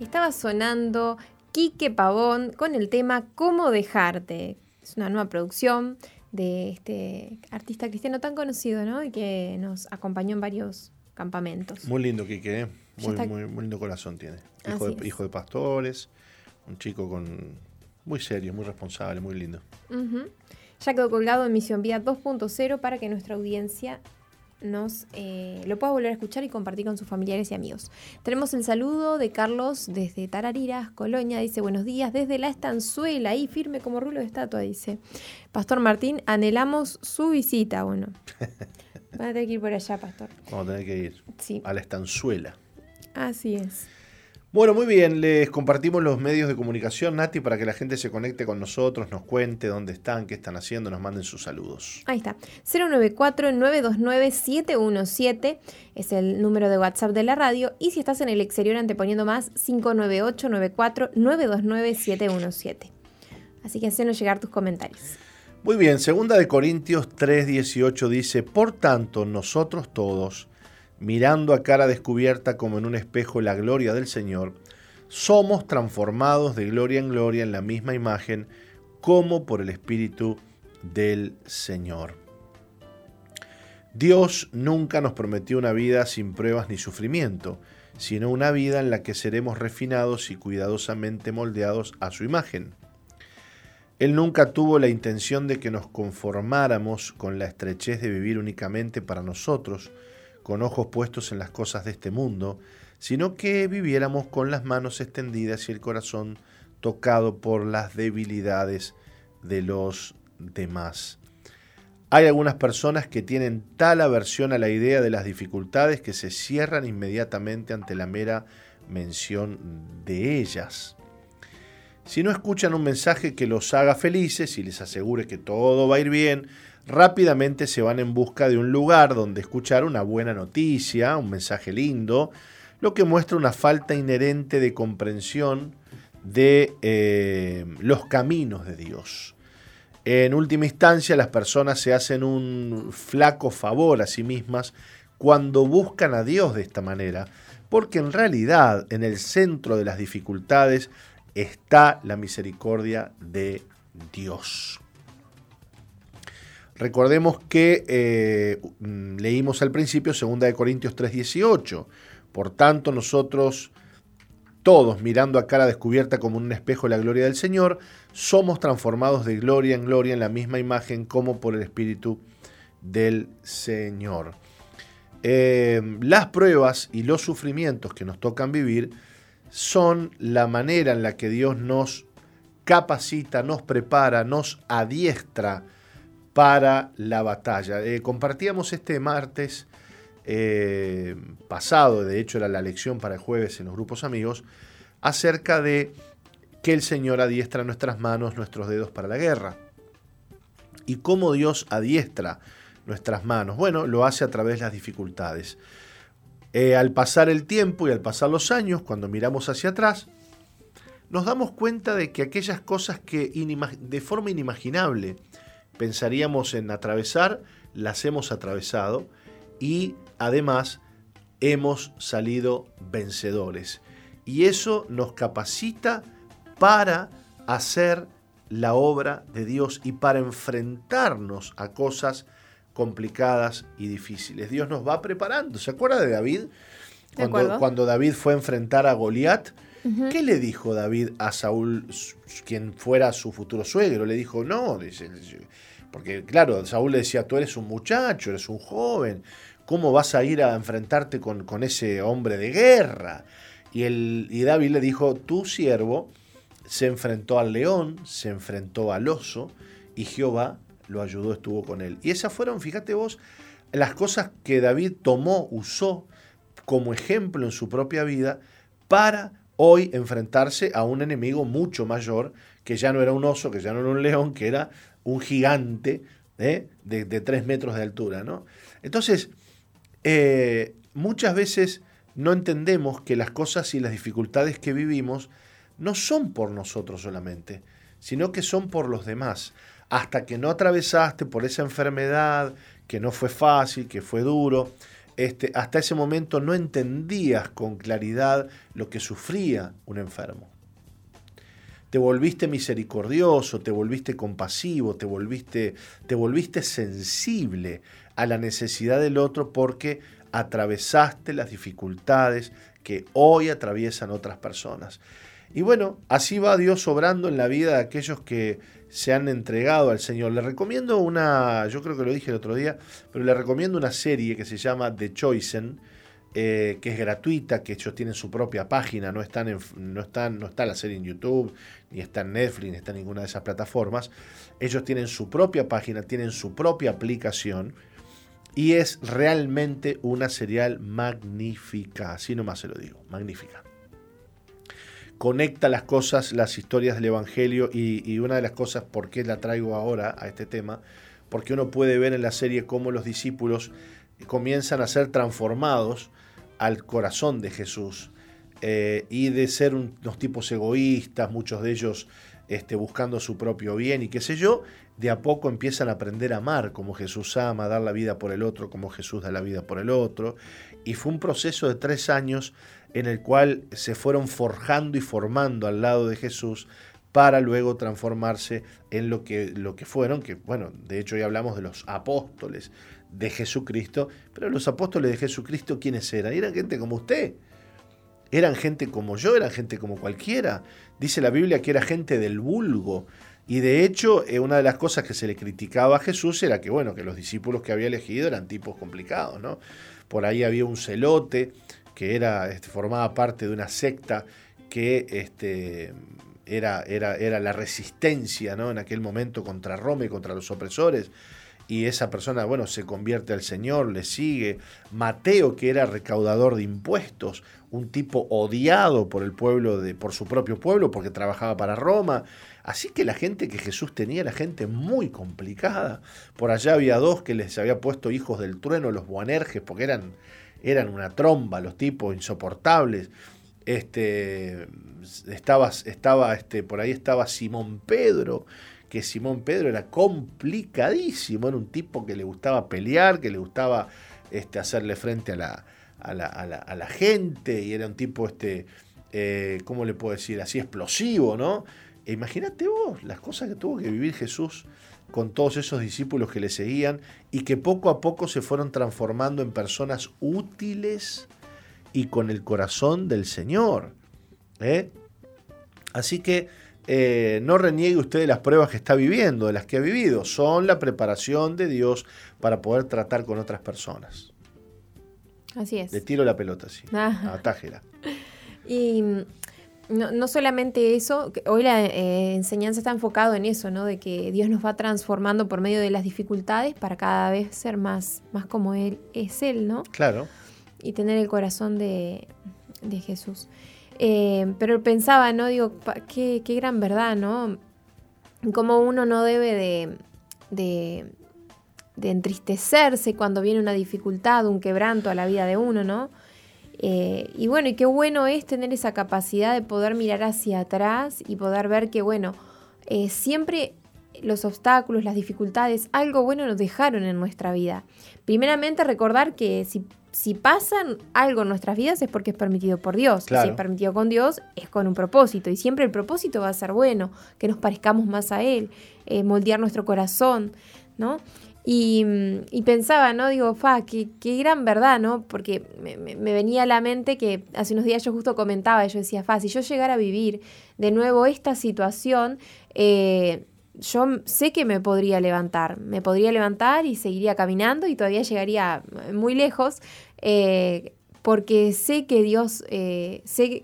Estaba sonando Quique Pavón con el tema Cómo dejarte. Es una nueva producción de este artista cristiano tan conocido, ¿no? Y que nos acompañó en varios campamentos. Muy lindo, Quique, ¿eh? muy, muy, lindo corazón tiene. Hijo de, hijo de, pastores, un chico con muy serio, muy responsable, muy lindo. Ya quedó colgado en Misión Vida 2.0 para que nuestra audiencia nos eh, lo pueda volver a escuchar y compartir con sus familiares y amigos. Tenemos el saludo de Carlos desde Tarariras, Colonia, dice buenos días desde la estanzuela, ahí firme como rulo de estatua, dice. Pastor Martín, anhelamos su visita, bueno. Van a tener que ir por allá, Pastor. Vamos a tener que ir sí. a la estanzuela. Así es. Bueno, muy bien, les compartimos los medios de comunicación, Nati, para que la gente se conecte con nosotros, nos cuente dónde están, qué están haciendo, nos manden sus saludos. Ahí está, 094-929-717 es el número de WhatsApp de la radio y si estás en el exterior anteponiendo más, 598-94-929-717. Así que hacenos llegar tus comentarios. Muy bien, segunda de Corintios 3:18 dice, por tanto, nosotros todos, mirando a cara descubierta como en un espejo la gloria del Señor, somos transformados de gloria en gloria en la misma imagen como por el Espíritu del Señor. Dios nunca nos prometió una vida sin pruebas ni sufrimiento, sino una vida en la que seremos refinados y cuidadosamente moldeados a su imagen. Él nunca tuvo la intención de que nos conformáramos con la estrechez de vivir únicamente para nosotros, con ojos puestos en las cosas de este mundo, sino que viviéramos con las manos extendidas y el corazón tocado por las debilidades de los demás. Hay algunas personas que tienen tal aversión a la idea de las dificultades que se cierran inmediatamente ante la mera mención de ellas. Si no escuchan un mensaje que los haga felices y les asegure que todo va a ir bien, rápidamente se van en busca de un lugar donde escuchar una buena noticia, un mensaje lindo, lo que muestra una falta inherente de comprensión de eh, los caminos de Dios. En última instancia, las personas se hacen un flaco favor a sí mismas cuando buscan a Dios de esta manera, porque en realidad en el centro de las dificultades está la misericordia de Dios. Recordemos que eh, leímos al principio 2 Corintios 3:18. Por tanto, nosotros todos mirando a cara descubierta como un espejo la gloria del Señor, somos transformados de gloria en gloria en la misma imagen como por el Espíritu del Señor. Eh, las pruebas y los sufrimientos que nos tocan vivir son la manera en la que Dios nos capacita, nos prepara, nos adiestra para la batalla. Eh, compartíamos este martes eh, pasado, de hecho era la lección para el jueves en los grupos amigos, acerca de que el Señor adiestra nuestras manos, nuestros dedos para la guerra. ¿Y cómo Dios adiestra nuestras manos? Bueno, lo hace a través de las dificultades. Eh, al pasar el tiempo y al pasar los años, cuando miramos hacia atrás, nos damos cuenta de que aquellas cosas que de forma inimaginable pensaríamos en atravesar, las hemos atravesado y además hemos salido vencedores. Y eso nos capacita para hacer la obra de Dios y para enfrentarnos a cosas complicadas y difíciles. Dios nos va preparando. ¿Se acuerda de David? Cuando, cuando David fue a enfrentar a Goliat, ¿qué le dijo David a Saúl, quien fuera su futuro suegro? Le dijo, no, porque claro, Saúl le decía, tú eres un muchacho, eres un joven, ¿cómo vas a ir a enfrentarte con, ese hombre de guerra? Y, el, y David le dijo, tu siervo se enfrentó al león, se enfrentó al oso, y Jehová lo ayudó, estuvo con él. Y esas fueron, fíjate vos, las cosas que David tomó, usó como ejemplo en su propia vida para hoy enfrentarse a un enemigo mucho mayor, que ya no era un oso, que ya no era un león, que era un gigante ¿eh? de, tres metros de altura. ¿no? Entonces, eh, muchas veces no entendemos que las cosas y las dificultades que vivimos no son por nosotros solamente, sino que son por los demás hasta que no atravesaste por esa enfermedad, que no fue fácil, que fue duro, este, hasta ese momento no entendías con claridad lo que sufría un enfermo. Te volviste misericordioso, te volviste compasivo, te volviste, te volviste sensible a la necesidad del otro porque atravesaste las dificultades que hoy atraviesan otras personas. Y bueno, así va Dios obrando en la vida de aquellos que se han entregado al Señor. Le recomiendo una, yo creo que lo dije el otro día, pero le recomiendo una serie que se llama The Choisen, eh, que es gratuita, que ellos tienen su propia página, no, están no, están, no está la serie en YouTube, ni está en Netflix, ni está en ninguna de esas plataformas. Ellos tienen su propia página, tienen su propia aplicación. Y es realmente una serial magnífica, así nomás se lo digo, magnífica conecta las cosas, las historias del Evangelio y, una de las cosas por qué la traigo ahora a este tema, porque uno puede ver en la serie cómo los discípulos comienzan a ser transformados al corazón de Jesús eh, y de ser unos tipos egoístas, muchos de ellos este, buscando su propio bien y qué sé yo, de a poco empiezan a aprender a amar como Jesús ama, dar la vida por el otro como Jesús da la vida por el otro. Y fue un proceso de tres años en el cual se fueron forjando y formando al lado de Jesús para luego transformarse en lo que, lo que fueron, que bueno, de hecho ya hablamos de los apóstoles de Jesucristo, pero los apóstoles de Jesucristo, ¿quiénes eran? Eran gente como usted, eran gente como yo, eran gente como cualquiera. Dice la Biblia que era gente del vulgo. Y de hecho, eh, una de las cosas que se le criticaba a Jesús era que, bueno, que los discípulos que había elegido eran tipos complicados, ¿no? Por ahí había un celote que era, este, formaba parte de una secta que este, era, era, era la resistencia ¿no? en aquel momento contra Roma y contra los opresores. Y esa persona, bueno, se convierte al Señor, le sigue. Mateo, que era recaudador de impuestos, un tipo odiado por el pueblo, de, por su propio pueblo, porque trabajaba para Roma. Así que la gente que Jesús tenía era gente muy complicada. Por allá había dos que les había puesto hijos del trueno, los Boanerges, porque eran, eran una tromba, los tipos insoportables. Este, estaba, estaba, este, por ahí estaba Simón Pedro, que Simón Pedro era complicadísimo, era un tipo que le gustaba pelear, que le gustaba este, hacerle frente a la, a la, gente, y era un tipo, este, eh, ¿cómo le puedo decir? Así explosivo, ¿no? E imagínate vos las cosas que tuvo que vivir Jesús con todos esos discípulos que le seguían y que poco a poco se fueron transformando en personas útiles y con el corazón del Señor. ¿eh? Así que eh, no reniegue usted de las pruebas que está viviendo, de las que ha vivido. Son la preparación de Dios para poder tratar con otras personas. Así es. Le tiro la pelota, sí. Ah. Atájela. Y no, solamente eso, hoy la eh, enseñanza está enfocado en eso, ¿no? De que Dios nos va transformando por medio de las dificultades para cada vez ser más, más como Él es Él, ¿no? Claro. Y tener el corazón de, Jesús. Eh, pero pensaba, ¿no? Digo, qué, qué, gran verdad, ¿no? Como uno no debe de, de, de entristecerse cuando viene una dificultad, un quebranto a la vida de uno, ¿no? Eh, y bueno, y qué bueno es tener esa capacidad de poder mirar hacia atrás y poder ver que, bueno, eh, siempre los obstáculos, las dificultades, algo bueno nos dejaron en nuestra vida. Primeramente recordar que si, si pasan algo en nuestras vidas es porque es permitido por Dios. Si es permitido con Dios es con un propósito. Y siempre el propósito va a ser bueno, que nos parezcamos más a Él, eh, moldear nuestro corazón, ¿no? Mm, y, pensaba, ¿no? Digo, fa, qué, qué gran verdad, ¿no? Porque me, venía a la mente que hace unos días yo justo comentaba, yo decía, fa, si yo llegara a vivir de nuevo esta situación, eh, yo sé que me podría levantar, me podría levantar y seguiría caminando y todavía llegaría muy lejos, eh, porque sé que Dios, eh, sé,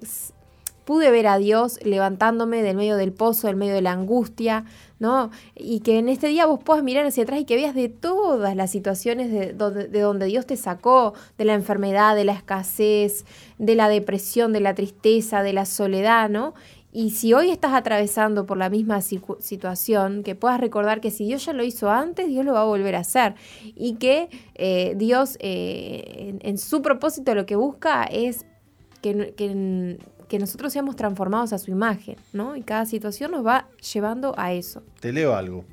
pude ver a Dios levantándome del medio del pozo, del medio de la angustia, ¿no? Y que en este día vos puedas mirar hacia atrás y que veas de todas las situaciones de donde, de donde Dios te sacó, de la enfermedad, de la escasez, de la depresión, de la tristeza, de la soledad, ¿no? Y si hoy estás atravesando por la misma situación, que puedas recordar que si Dios ya lo hizo antes, Dios lo va a volver a hacer. Y que eh, Dios eh, en, su propósito lo que busca es que, que, que nosotros seamos transformados a su imagen, ¿no? Y cada situación nos va llevando a eso. Te leo algo.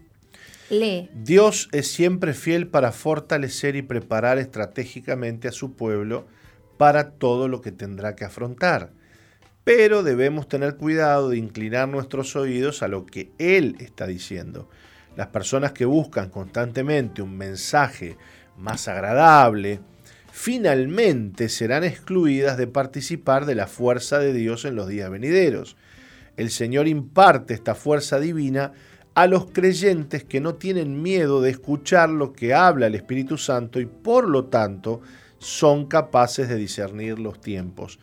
Lee. Dios es siempre fiel para fortalecer y preparar estratégicamente a su pueblo para todo lo que tendrá que afrontar. Pero debemos tener cuidado de inclinar nuestros oídos a lo que Él está diciendo. Las personas que buscan constantemente un mensaje más agradable, finalmente serán excluidas de participar de la fuerza de Dios en los días venideros. El Señor imparte esta fuerza divina a los creyentes que no tienen miedo de escuchar lo que habla el Espíritu Santo y por lo tanto son capaces de discernir los tiempos.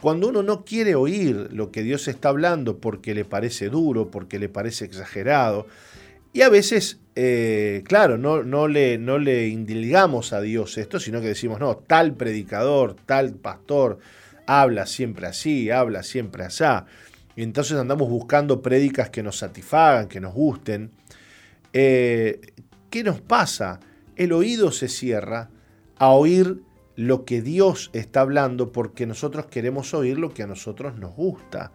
Cuando uno no quiere oír lo que Dios está hablando porque le parece duro, porque le parece exagerado, y a veces, eh, claro, no, le, no le indilgamos a Dios esto, sino que decimos, no, tal predicador, tal pastor, habla siempre así, habla siempre así. Y entonces andamos buscando prédicas que nos satisfagan, que nos gusten. Eh, ¿Qué nos pasa? El oído se cierra a oír lo que Dios está hablando porque nosotros queremos oír lo que a nosotros nos gusta.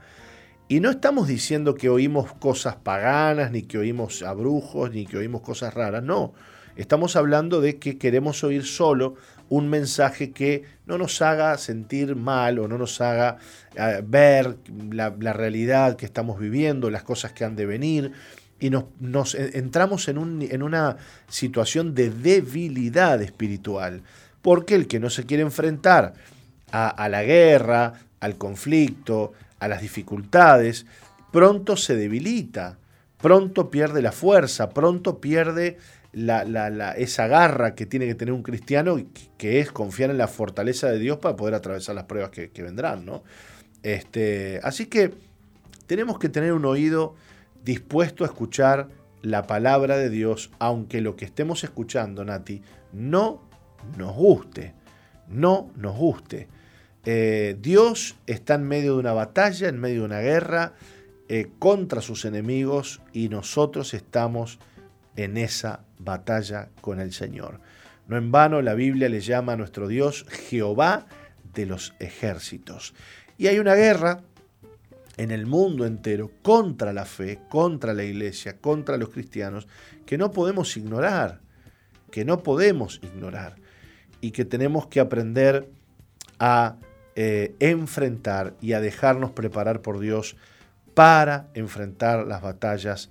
Y no estamos diciendo que oímos cosas paganas, ni que oímos a brujos, ni que oímos cosas raras, no. Estamos hablando de que queremos oír solo un mensaje que no nos haga sentir mal o no nos haga eh, ver la, realidad que estamos viviendo, las cosas que han de venir. Y nos, entramos en, una situación de debilidad espiritual. Porque el que no se quiere enfrentar a la guerra, al conflicto, a las dificultades, pronto se debilita, pronto pierde la fuerza, pronto pierde la, esa garra que tiene que tener un cristiano, que es confiar en la fortaleza de Dios para poder atravesar las pruebas que, vendrán. ¿no? Este, así que tenemos que tener un oído dispuesto a escuchar la palabra de Dios, aunque lo que estemos escuchando, Nati, no nos guste, no nos guste. Eh, Dios está en medio de una batalla, en medio de una guerra eh, contra sus enemigos y nosotros estamos en esa batalla con el Señor. No en vano la Biblia le llama a nuestro Dios Jehová de los ejércitos. Y hay una guerra en el mundo entero contra la fe, contra la iglesia, contra los cristianos, que no podemos ignorar, que no podemos ignorar y que tenemos que aprender a eh, enfrentar y a dejarnos preparar por Dios para enfrentar las batallas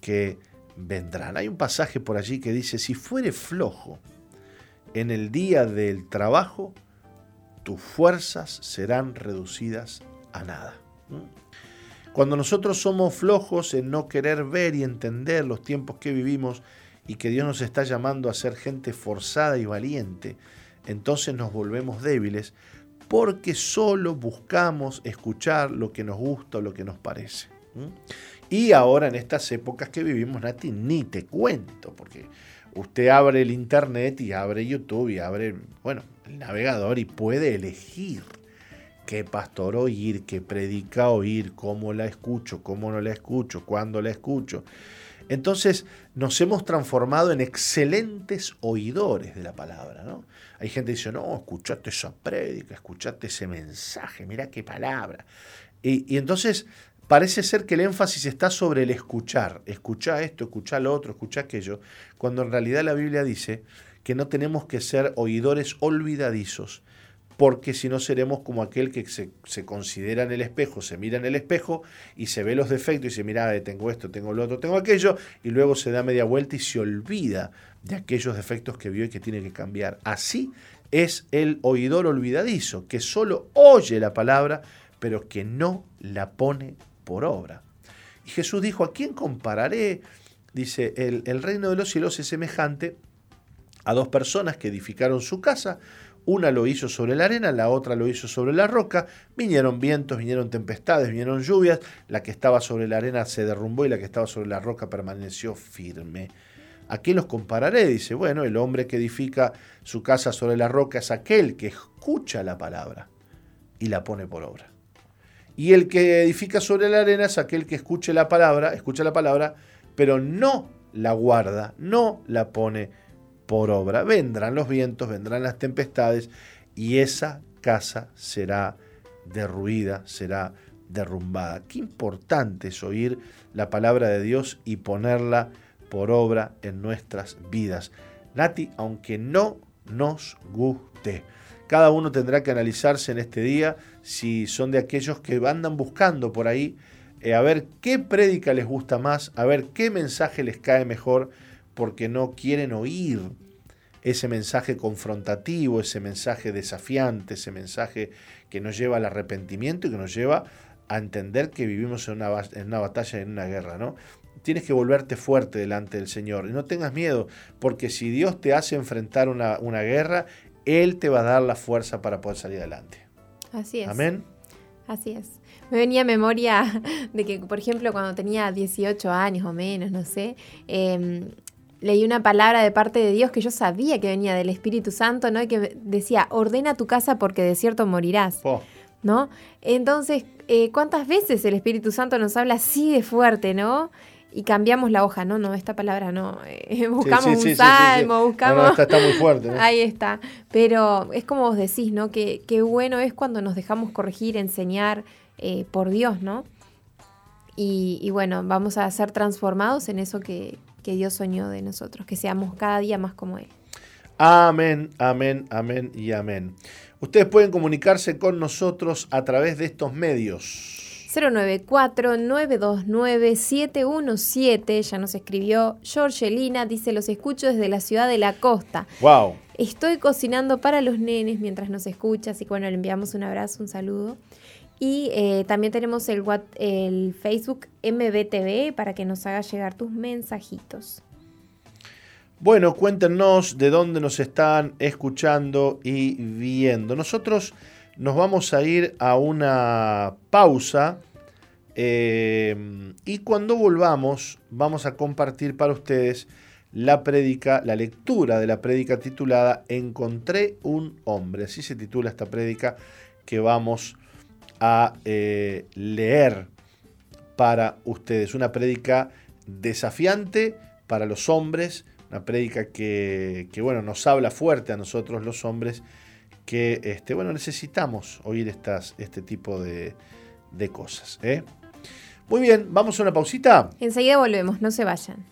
que vendrán. Hay un pasaje por allí que dice, si fuere flojo en el día del trabajo, tus fuerzas serán reducidas a nada. ¿Mm? Cuando nosotros somos flojos en no querer ver y entender los tiempos que vivimos y que Dios nos está llamando a ser gente forzada y valiente, entonces nos volvemos débiles porque solo buscamos escuchar lo que nos gusta o lo que nos parece. Y ahora en estas épocas que vivimos, Nati, ni te cuento, porque usted abre el internet y abre YouTube y abre, bueno, el navegador y puede elegir qué pastor oír, qué predica oír, cómo la escucho, cómo no la escucho, cuándo la escucho. Entonces nos hemos transformado en excelentes oidores de la palabra. ¿no? Hay gente que dice, no, escuchaste esa prédica, escuchaste ese mensaje, mira qué palabra. Y, entonces parece ser que el énfasis está sobre el escuchar. Escucha esto, escucha lo otro, escucha aquello, cuando en realidad la Biblia dice que no tenemos que ser oidores olvidadizos, porque si no seremos como aquel que se, considera en el espejo, se mira en el espejo y se ve los defectos y dice, mira, tengo esto, tengo lo otro, tengo aquello, y luego se da media vuelta y se olvida de aquellos defectos que vio y que tiene que cambiar. Así es el oidor olvidadizo, que solo oye la palabra, pero que no la pone por obra. Y Jesús dijo, ¿a quién compararé? Dice, el, el reino de los cielos es semejante a dos personas que edificaron su casa, una lo hizo sobre la arena, la otra lo hizo sobre la roca. Vinieron vientos, vinieron tempestades, vinieron lluvias. La que estaba sobre la arena se derrumbó y la que estaba sobre la roca permaneció firme. ¿A qué los compararé? Dice, bueno, el hombre que edifica su casa sobre la roca es aquel que escucha la palabra y la pone por obra. Y el que edifica sobre la arena es aquel que escucha la palabra, escucha la palabra, pero no la guarda, no la pone por obra. Vendrán los vientos, vendrán las tempestades y esa casa será derruida, será derrumbada. Qué importante es oír la palabra de Dios y ponerla por obra en nuestras vidas. Nati, aunque no nos guste. Cada uno tendrá que analizarse en este día si son de aquellos que andan buscando por ahí eh, a ver qué prédica les gusta más, a ver qué mensaje les cae mejor porque no quieren oír ese mensaje confrontativo, ese mensaje desafiante, ese mensaje que nos lleva al arrepentimiento y que nos lleva a entender que vivimos en una, en una batalla, en una guerra, ¿no? Tienes que volverte fuerte delante del Señor y no tengas miedo, porque si Dios te hace enfrentar una, una guerra, Él te va a dar la fuerza para poder salir adelante. Así es. Amén. Así es. Me venía a memoria de que, por ejemplo, cuando tenía 18 años o menos, no sé, em, leí una palabra de parte de Dios que yo sabía que venía del Espíritu Santo, ¿no? Y que decía, ordena tu casa porque de cierto morirás. ¿No? Entonces, eh, ¿cuántas veces el Espíritu Santo nos habla así de fuerte, ¿no? Y cambiamos la hoja, no, no, esta palabra no. Eh, buscamos un salmo, buscamos. No, está muy fuerte. Ahí está. Pero es como vos decís, ¿no? Que, bueno es cuando nos dejamos corregir, enseñar eh, por Dios, ¿no? Y, y, bueno, vamos a ser transformados en eso que, que Dios soñó de nosotros, que seamos cada día más como Él. Amén, amén, amén y amén. Ustedes pueden comunicarse con nosotros a través de estos medios. 094-929-717, ya nos escribió Georgelina, dice, los escucho desde la ciudad de la costa. Wow. Estoy cocinando para los nenes mientras nos escucha, así que bueno, le enviamos un abrazo, un saludo. Y eh, también tenemos el, Facebook MBTV para que nos haga llegar tus mensajitos. Bueno, cuéntenos de dónde nos están escuchando y viendo. Nosotros nos vamos a ir a una pausa Eh, y cuando volvamos, vamos a compartir para ustedes la la lectura de la prédica titulada Encontré un hombre. Así se titula esta prédica que vamos a eh, leer para ustedes. Una prédica desafiante para los hombres, una prédica que, bueno, nos habla fuerte a nosotros los hombres, que este, bueno, necesitamos oír estas, este tipo de, de cosas. ¿eh? Muy bien, vamos a una pausita. Enseguida volvemos, no se vayan.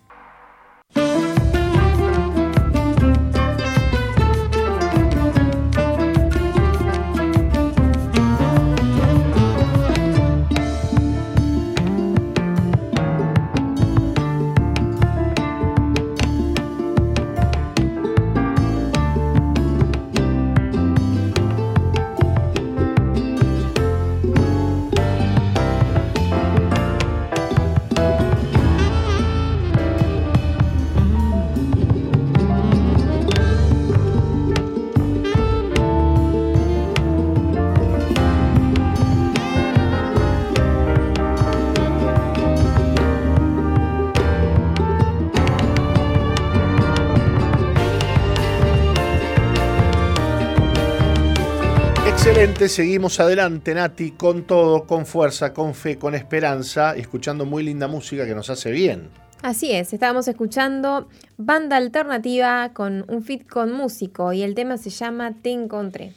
Seguimos adelante, Nati, con todo, con fuerza, con fe, con esperanza, escuchando muy linda música que nos hace bien. Así es, estábamos escuchando banda alternativa con un fit con músico y el tema se llama Te Encontré.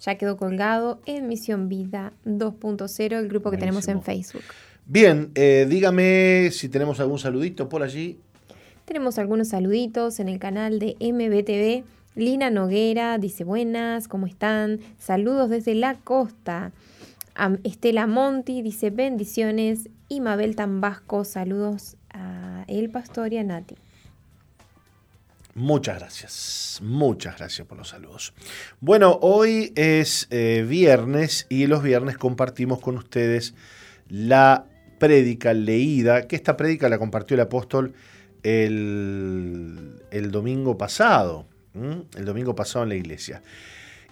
Ya quedó colgado en Misión Vida 2.0, el grupo que tenemos en Facebook. Bien, eh, dígame si tenemos algún saludito por allí. Tenemos algunos saluditos en el canal de MBTV Lina Noguera dice buenas, ¿cómo están? Saludos desde la costa. Estela Monti dice bendiciones. Y Mabel Tambasco, saludos a El Pastor y a Nati. Muchas gracias, muchas gracias por los saludos. Bueno, hoy es eh, viernes y los viernes compartimos con ustedes la prédica leída, que esta prédica la compartió el apóstol el, el domingo pasado el domingo pasado en la iglesia.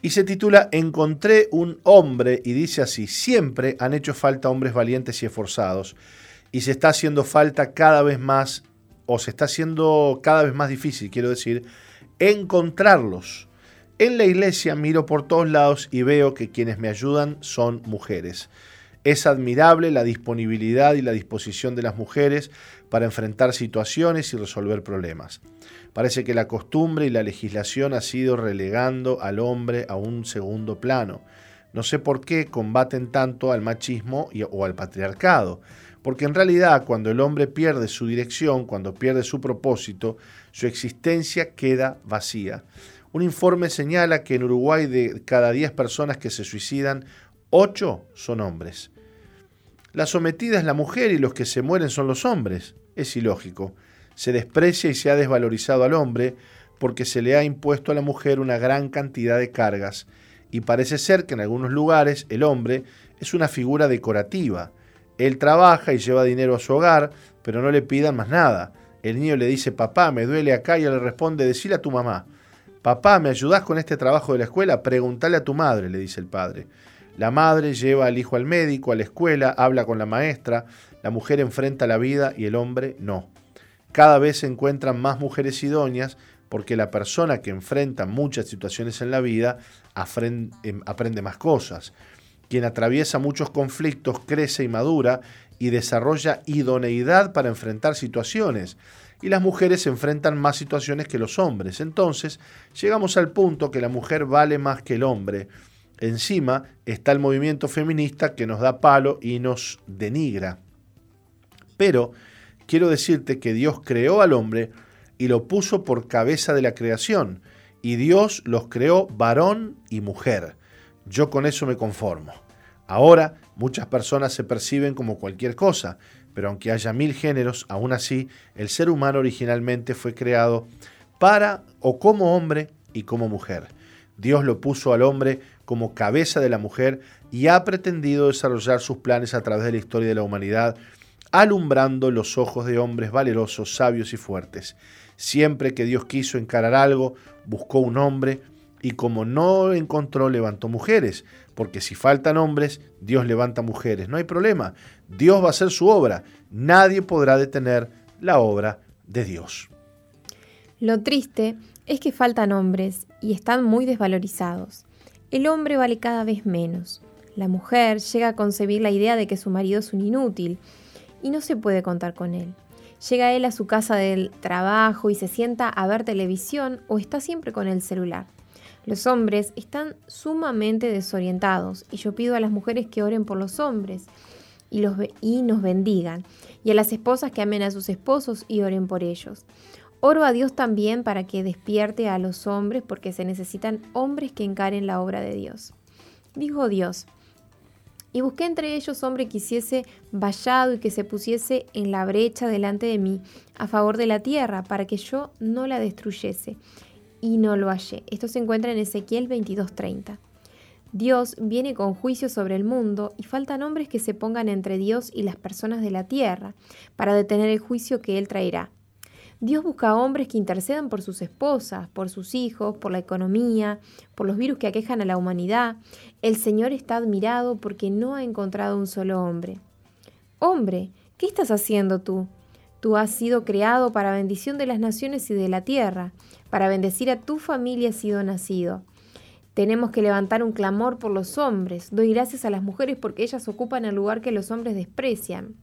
Y se titula Encontré un hombre y dice así, siempre han hecho falta hombres valientes y esforzados y se está haciendo falta cada vez más, o se está haciendo cada vez más difícil, quiero decir, encontrarlos. En la iglesia miro por todos lados y veo que quienes me ayudan son mujeres. Es admirable la disponibilidad y la disposición de las mujeres para enfrentar situaciones y resolver problemas. Parece que la costumbre y la legislación ha sido relegando al hombre a un segundo plano. No sé por qué combaten tanto al machismo o al patriarcado, porque en realidad cuando el hombre pierde su dirección, cuando pierde su propósito, su existencia queda vacía. Un informe señala que en Uruguay de cada 10 personas que se suicidan, 8 son hombres. La sometida es la mujer y los que se mueren son los hombres. Es ilógico se desprecia y se ha desvalorizado al hombre porque se le ha impuesto a la mujer una gran cantidad de cargas y parece ser que en algunos lugares el hombre es una figura decorativa. Él trabaja y lleva dinero a su hogar, pero no le pidan más nada. El niño le dice, papá, me duele acá y él le responde, decile a tu mamá. Papá, ¿me ayudás con este trabajo de la escuela? Pregúntale a tu madre, le dice el padre. La madre lleva al hijo al médico, a la escuela, habla con la maestra, la mujer enfrenta la vida y el hombre no. Cada vez se encuentran más mujeres idóneas porque la persona que enfrenta muchas situaciones en la vida em, aprende más cosas. Quien atraviesa muchos conflictos crece y madura y desarrolla idoneidad para enfrentar situaciones. Y las mujeres enfrentan más situaciones que los hombres. Entonces, llegamos al punto que la mujer vale más que el hombre. Encima está el movimiento feminista que nos da palo y nos denigra. Pero quiero decirte que Dios creó al hombre y lo puso por cabeza de la creación, y Dios los creó varón y mujer. Yo con eso me conformo. Ahora muchas personas se perciben como cualquier cosa, pero aunque haya mil géneros, aún así el ser humano originalmente fue creado para o como hombre y como mujer. Dios lo puso al hombre como cabeza de la mujer y ha pretendido desarrollar sus planes a través de la historia de la humanidad alumbrando los ojos de hombres valerosos, sabios y fuertes. Siempre que Dios quiso encarar algo, buscó un hombre y como no encontró, levantó mujeres, porque si faltan hombres, Dios levanta mujeres. No hay problema. Dios va a hacer su obra. Nadie podrá detener la obra de Dios. Lo triste es que faltan hombres y están muy desvalorizados. El hombre vale cada vez menos. La mujer llega a concebir la idea de que su marido es un inútil y no se puede contar con él. Llega él a su casa del trabajo y se sienta a ver televisión o está siempre con el celular. Los hombres están sumamente desorientados y yo pido a las mujeres que oren por los hombres y, los, y nos bendigan, y a las esposas que amen a sus esposos y oren por ellos. Oro a Dios también para que despierte a los hombres porque se necesitan hombres que encaren la obra de Dios. Dijo Dios, y busqué entre ellos hombre que hiciese vallado y que se pusiese en la brecha delante de mí a favor de la tierra para que yo no la destruyese y no lo hallé. Esto se encuentra en Ezequiel 22:30. Dios viene con juicio sobre el mundo y faltan hombres que se pongan entre Dios y las personas de la tierra para detener el juicio que Él traerá. Dios busca hombres que intercedan por sus esposas, por sus hijos, por la economía, por los virus que aquejan a la humanidad. El Señor está admirado porque no ha encontrado un solo hombre. Hombre, ¿qué estás haciendo tú? Tú has sido creado para bendición de las naciones y de la tierra. Para bendecir a tu familia has sido nacido. Tenemos que levantar un clamor por los hombres. Doy gracias a las mujeres porque ellas ocupan el lugar que los hombres desprecian.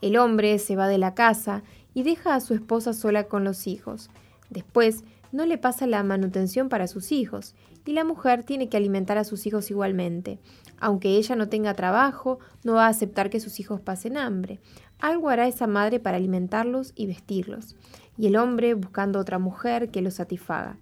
El hombre se va de la casa y deja a su esposa sola con los hijos. Después, no le pasa la manutención para sus hijos, y la mujer tiene que alimentar a sus hijos igualmente. Aunque ella no tenga trabajo, no va a aceptar que sus hijos pasen hambre. Algo hará esa madre para alimentarlos y vestirlos y el hombre buscando otra mujer que lo satisfaga.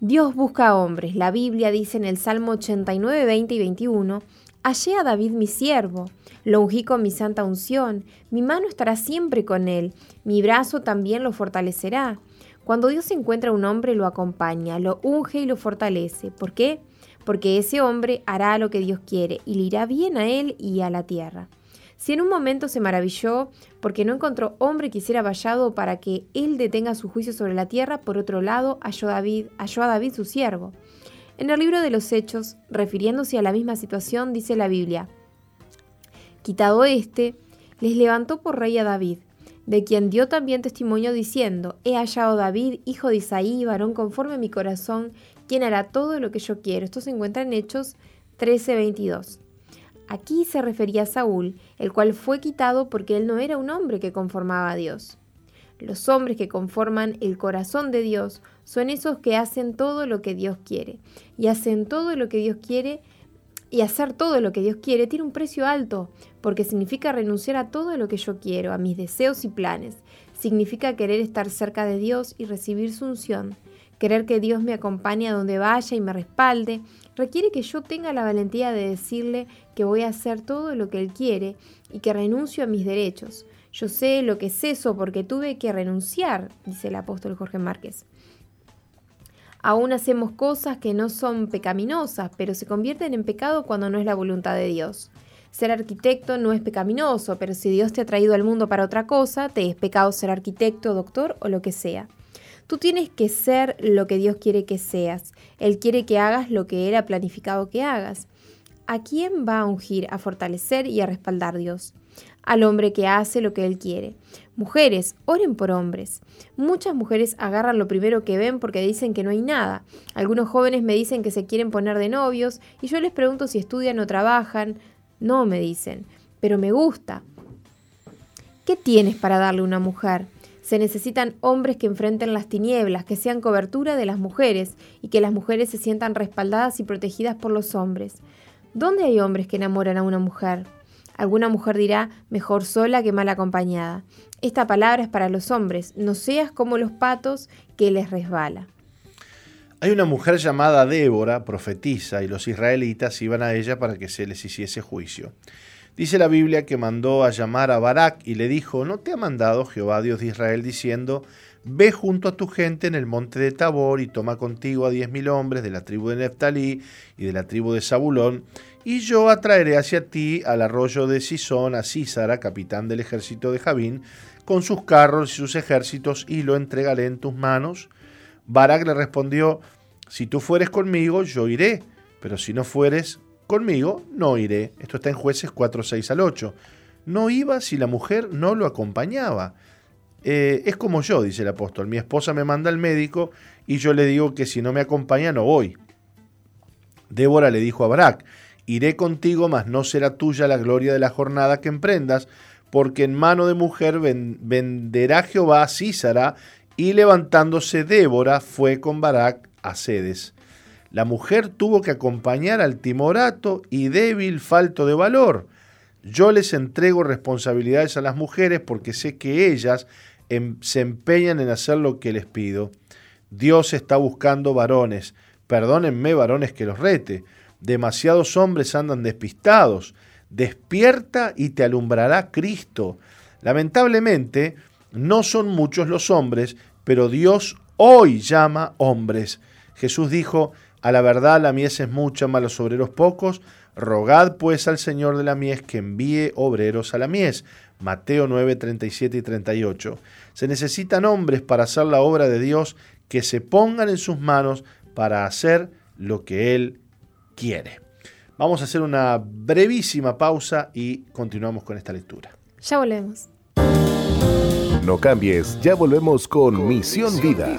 Dios busca hombres. La Biblia dice en el Salmo 89, 20 y 21, Hallé a David mi siervo, lo ungí con mi santa unción, mi mano estará siempre con él, mi brazo también lo fortalecerá. Cuando Dios encuentra a un hombre lo acompaña, lo unge y lo fortalece. ¿Por qué? Porque ese hombre hará lo que Dios quiere y le irá bien a él y a la tierra. Si en un momento se maravilló porque no encontró hombre que hiciera vallado para que él detenga su juicio sobre la tierra, por otro lado halló, David, halló a David su siervo. En el libro de los Hechos, refiriéndose a la misma situación, dice la Biblia, Quitado este, les levantó por rey a David, de quien dio también testimonio diciendo, He hallado David, hijo de Isaí, varón conforme a mi corazón, quien hará todo lo que yo quiero. Esto se encuentra en Hechos 13:22. Aquí se refería a Saúl, el cual fue quitado porque él no era un hombre que conformaba a Dios. Los hombres que conforman el corazón de Dios son esos que hacen todo lo que Dios quiere. Y hacen todo lo que Dios quiere. Y hacer todo lo que Dios quiere tiene un precio alto, porque significa renunciar a todo lo que yo quiero, a mis deseos y planes. Significa querer estar cerca de Dios y recibir su unción. Querer que Dios me acompañe a donde vaya y me respalde, requiere que yo tenga la valentía de decirle que voy a hacer todo lo que Él quiere y que renuncio a mis derechos. Yo sé lo que es eso porque tuve que renunciar, dice el apóstol Jorge Márquez. Aún hacemos cosas que no son pecaminosas, pero se convierten en pecado cuando no es la voluntad de Dios. Ser arquitecto no es pecaminoso, pero si Dios te ha traído al mundo para otra cosa, te es pecado ser arquitecto, doctor o lo que sea. Tú tienes que ser lo que Dios quiere que seas. Él quiere que hagas lo que ha planificado que hagas. ¿A quién va a ungir, a fortalecer y a respaldar Dios? Al hombre que hace lo que Él quiere. Mujeres, oren por hombres. Muchas mujeres agarran lo primero que ven porque dicen que no hay nada. Algunos jóvenes me dicen que se quieren poner de novios y yo les pregunto si estudian o trabajan. No, me dicen, pero me gusta. ¿Qué tienes para darle a una mujer? Se necesitan hombres que enfrenten las tinieblas, que sean cobertura de las mujeres y que las mujeres se sientan respaldadas y protegidas por los hombres. ¿Dónde hay hombres que enamoran a una mujer? Alguna mujer dirá, mejor sola que mal acompañada. Esta palabra es para los hombres, no seas como los patos que les resbala. Hay una mujer llamada Débora, profetisa, y los israelitas iban a ella para que se les hiciese juicio. Dice la Biblia que mandó a llamar a Barak y le dijo, ¿no te ha mandado Jehová Dios de Israel diciendo, ve junto a tu gente en el monte de Tabor y toma contigo a diez mil hombres de la tribu de Neftalí y de la tribu de Zabulón, y yo atraeré hacia ti al arroyo de Sisón a Císara, capitán del ejército de Javín, con sus carros y sus ejércitos, y lo entregaré en tus manos? Barak le respondió, si tú fueres conmigo, yo iré pero si no fueres conmigo, no iré. Esto está en jueces 4, 6 al 8. No iba si la mujer no lo acompañaba. Eh, es como yo, dice el apóstol. Mi esposa me manda al médico y yo le digo que si no me acompaña no voy. Débora le dijo a Barak, iré contigo, mas no será tuya la gloria de la jornada que emprendas, porque en mano de mujer venderá Jehová a Císara, y levantándose Débora fue con Barak a Cedes. La mujer tuvo que acompañar al timorato y débil, falto de valor. Yo les entrego responsabilidades a las mujeres porque sé que ellas em, se empeñan en hacer lo que les pido. Dios está buscando varones. Perdónenme, varones, que los rete. Demasiados hombres andan despistados despierta y te alumbrará Cristo. Lamentablemente, no son muchos los hombres, pero Dios hoy llama hombres. Jesús dijo, a la verdad la mies es mucha, mas los obreros pocos. Rogad pues al Señor de la mies que envíe obreros a la mies. Mateo 9, 37 y 38. Se necesitan hombres para hacer la obra de Dios que se pongan en sus manos para hacer lo que Él quiere. Vamos a hacer una brevísima pausa y continuamos con esta lectura. Ya volvemos. No cambies, ya volvemos con, Misión, Vida.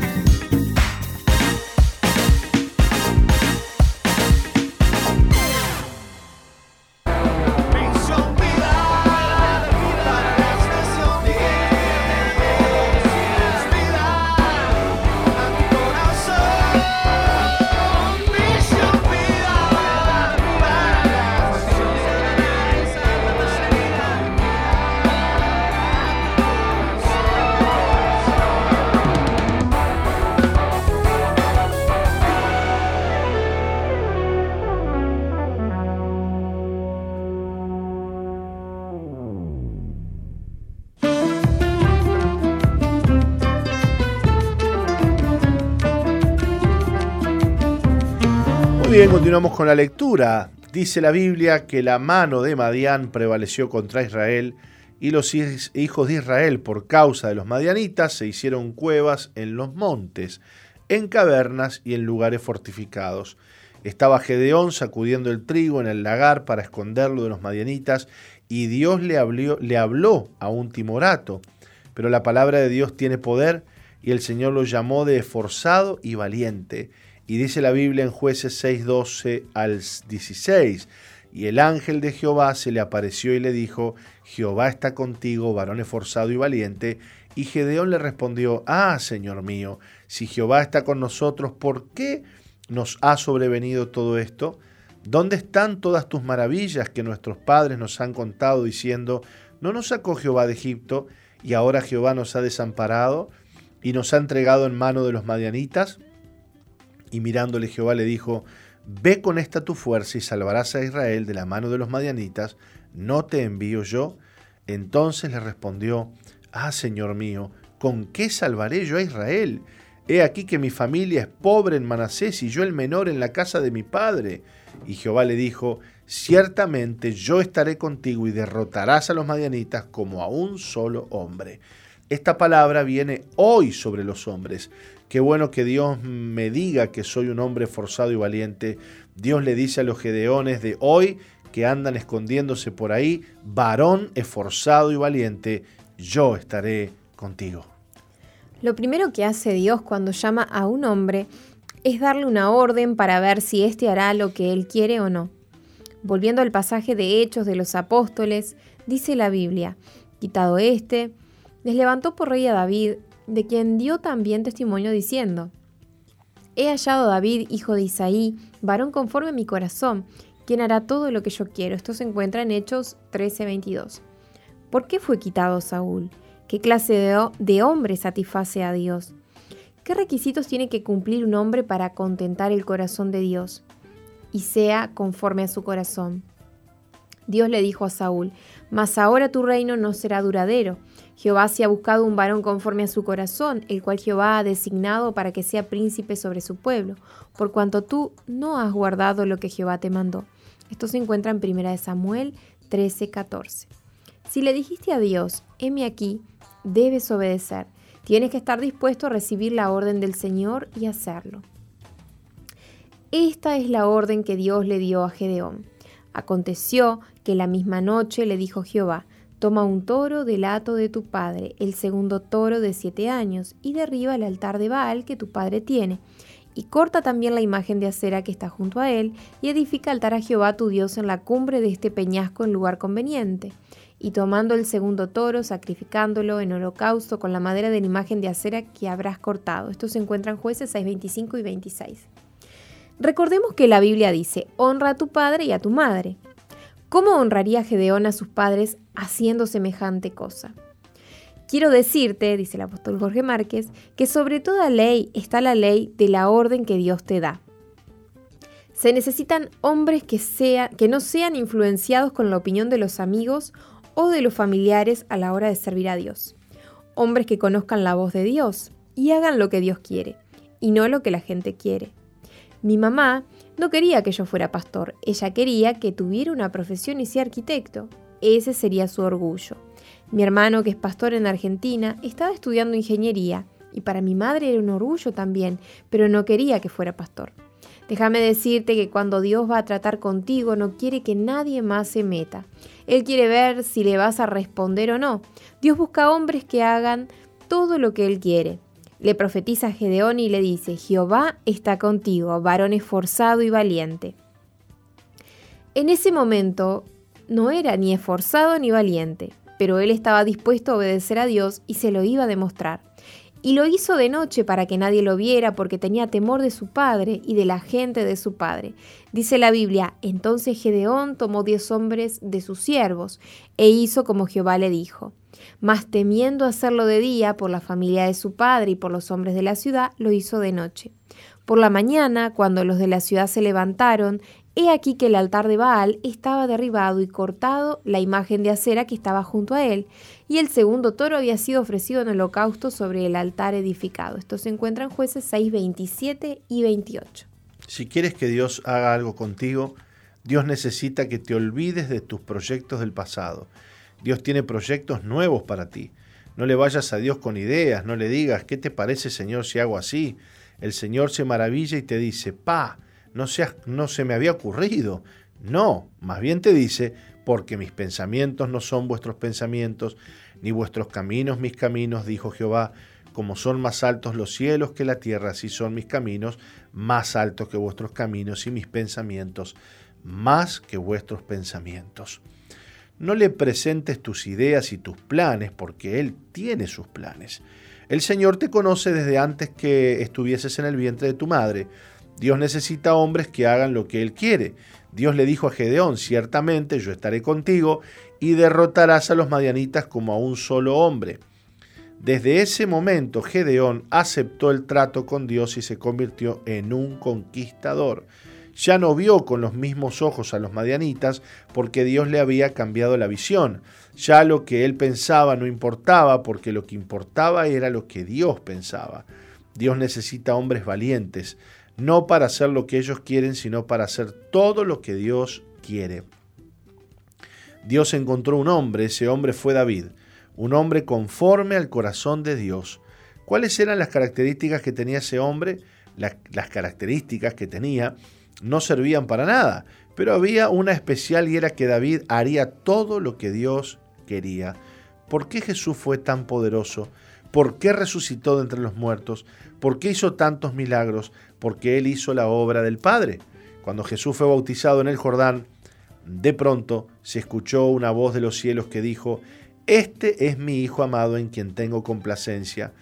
continuamos con la lectura. Dice la Biblia que la mano de Madián prevaleció contra Israel y los hijos de Israel, por causa de los madianitas, se hicieron cuevas en los montes, en cavernas y en lugares fortificados. Estaba Gedeón sacudiendo el trigo en el lagar para esconderlo de los madianitas y Dios le habló, le habló a un timorato. Pero la palabra de Dios tiene poder y el Señor lo llamó de esforzado y valiente y dice la Biblia en jueces 6, 12 al 16. Y el ángel de Jehová se le apareció y le dijo, Jehová está contigo, varón esforzado y valiente. Y Gedeón le respondió, Ah, Señor mío, si Jehová está con nosotros, ¿por qué nos ha sobrevenido todo esto? ¿Dónde están todas tus maravillas que nuestros padres nos han contado diciendo, ¿no nos sacó Jehová de Egipto y ahora Jehová nos ha desamparado y nos ha entregado en mano de los madianitas? Y mirándole Jehová le dijo, Ve con esta tu fuerza y salvarás a Israel de la mano de los madianitas, ¿no te envío yo? Entonces le respondió, Ah, Señor mío, ¿con qué salvaré yo a Israel? He aquí que mi familia es pobre en Manasés y yo el menor en la casa de mi padre. Y Jehová le dijo, Ciertamente yo estaré contigo y derrotarás a los madianitas como a un solo hombre. Esta palabra viene hoy sobre los hombres. Qué bueno que Dios me diga que soy un hombre forzado y valiente. Dios le dice a los gedeones de hoy que andan escondiéndose por ahí, varón esforzado y valiente, yo estaré contigo. Lo primero que hace Dios cuando llama a un hombre es darle una orden para ver si éste hará lo que él quiere o no. Volviendo al pasaje de Hechos de los Apóstoles, dice la Biblia, quitado este, les levantó por rey a David, de quien dio también testimonio diciendo, He hallado a David, hijo de Isaí, varón conforme a mi corazón, quien hará todo lo que yo quiero. Esto se encuentra en Hechos 13:22. ¿Por qué fue quitado Saúl? ¿Qué clase de, de hombre satisface a Dios? ¿Qué requisitos tiene que cumplir un hombre para contentar el corazón de Dios y sea conforme a su corazón? Dios le dijo a Saúl, Mas ahora tu reino no será duradero. Jehová se ha buscado un varón conforme a su corazón, el cual Jehová ha designado para que sea príncipe sobre su pueblo, por cuanto tú no has guardado lo que Jehová te mandó. Esto se encuentra en 1 Samuel 13:14. Si le dijiste a Dios, heme aquí, debes obedecer. Tienes que estar dispuesto a recibir la orden del Señor y hacerlo. Esta es la orden que Dios le dio a Gedeón. Aconteció que la misma noche le dijo Jehová, Toma un toro del hato de tu padre, el segundo toro de siete años, y derriba el altar de Baal que tu padre tiene, y corta también la imagen de acera que está junto a él, y edifica altar a Jehová tu Dios en la cumbre de este peñasco en lugar conveniente. Y tomando el segundo toro, sacrificándolo en holocausto con la madera de la imagen de acera que habrás cortado. Esto se encuentra en jueces 6, 25 y 26. Recordemos que la Biblia dice, honra a tu padre y a tu madre. ¿Cómo honraría Gedeón a sus padres haciendo semejante cosa? Quiero decirte, dice el apóstol Jorge Márquez, que sobre toda ley está la ley de la orden que Dios te da. Se necesitan hombres que, que no sean influenciados con la opinión de los amigos o de los familiares a la hora de servir a Dios. Hombres que conozcan la voz de Dios y hagan lo que Dios quiere, y no lo que la gente quiere. Mi mamá no quería que yo fuera pastor, ella quería que tuviera una profesión y sea arquitecto. Ese sería su orgullo. Mi hermano, que es pastor en Argentina, estaba estudiando ingeniería y para mi madre era un orgullo también, pero no quería que fuera pastor. Déjame decirte que cuando Dios va a tratar contigo no quiere que nadie más se meta. Él quiere ver si le vas a responder o no. Dios busca hombres que hagan todo lo que Él quiere le profetiza a Gedeón y le dice, Jehová está contigo, varón esforzado y valiente. En ese momento no era ni esforzado ni valiente, pero él estaba dispuesto a obedecer a Dios y se lo iba a demostrar. Y lo hizo de noche para que nadie lo viera porque tenía temor de su padre y de la gente de su padre. Dice la Biblia, entonces Gedeón tomó diez hombres de sus siervos e hizo como Jehová le dijo. Mas temiendo hacerlo de día por la familia de su padre y por los hombres de la ciudad, lo hizo de noche. Por la mañana, cuando los de la ciudad se levantaron, he aquí que el altar de Baal estaba derribado y cortado la imagen de acera que estaba junto a él, y el segundo toro había sido ofrecido en holocausto sobre el altar edificado. Esto se encuentra en jueces 6, 27 y 28. Si quieres que Dios haga algo contigo, Dios necesita que te olvides de tus proyectos del pasado Dios tiene proyectos nuevos para ti. No le vayas a Dios con ideas, no le digas, ¿qué te parece Señor si hago así? El Señor se maravilla y te dice, pa, no, no se me había ocurrido. No, más bien te dice, porque mis pensamientos no son vuestros pensamientos, ni vuestros caminos mis caminos, dijo Jehová. Como son más altos los cielos que la tierra, así son mis caminos, más altos que vuestros caminos y mis pensamientos, más que vuestros pensamientos. No le presentes tus ideas y tus planes porque Él tiene sus planes. El Señor te conoce desde antes que estuvieses en el vientre de tu madre. Dios necesita hombres que hagan lo que Él quiere. Dios le dijo a Gedeón, ciertamente yo estaré contigo y derrotarás a los madianitas como a un solo hombre. Desde ese momento Gedeón aceptó el trato con Dios y se convirtió en un conquistador ya no vio con los mismos ojos a los madianitas porque Dios le había cambiado la visión. Ya lo que él pensaba no importaba porque lo que importaba era lo que Dios pensaba. Dios necesita hombres valientes, no para hacer lo que ellos quieren, sino para hacer todo lo que Dios quiere. Dios encontró un hombre, ese hombre fue David, un hombre conforme al corazón de Dios. ¿Cuáles eran las características que tenía ese hombre? las características que tenía no servían para nada, pero había una especial y era que David haría todo lo que Dios quería. ¿Por qué Jesús fue tan poderoso? ¿Por qué resucitó de entre los muertos? ¿Por qué hizo tantos milagros? Porque Él hizo la obra del Padre. Cuando Jesús fue bautizado en el Jordán, de pronto se escuchó una voz de los cielos que dijo, Este es mi Hijo amado en quien tengo complacencia.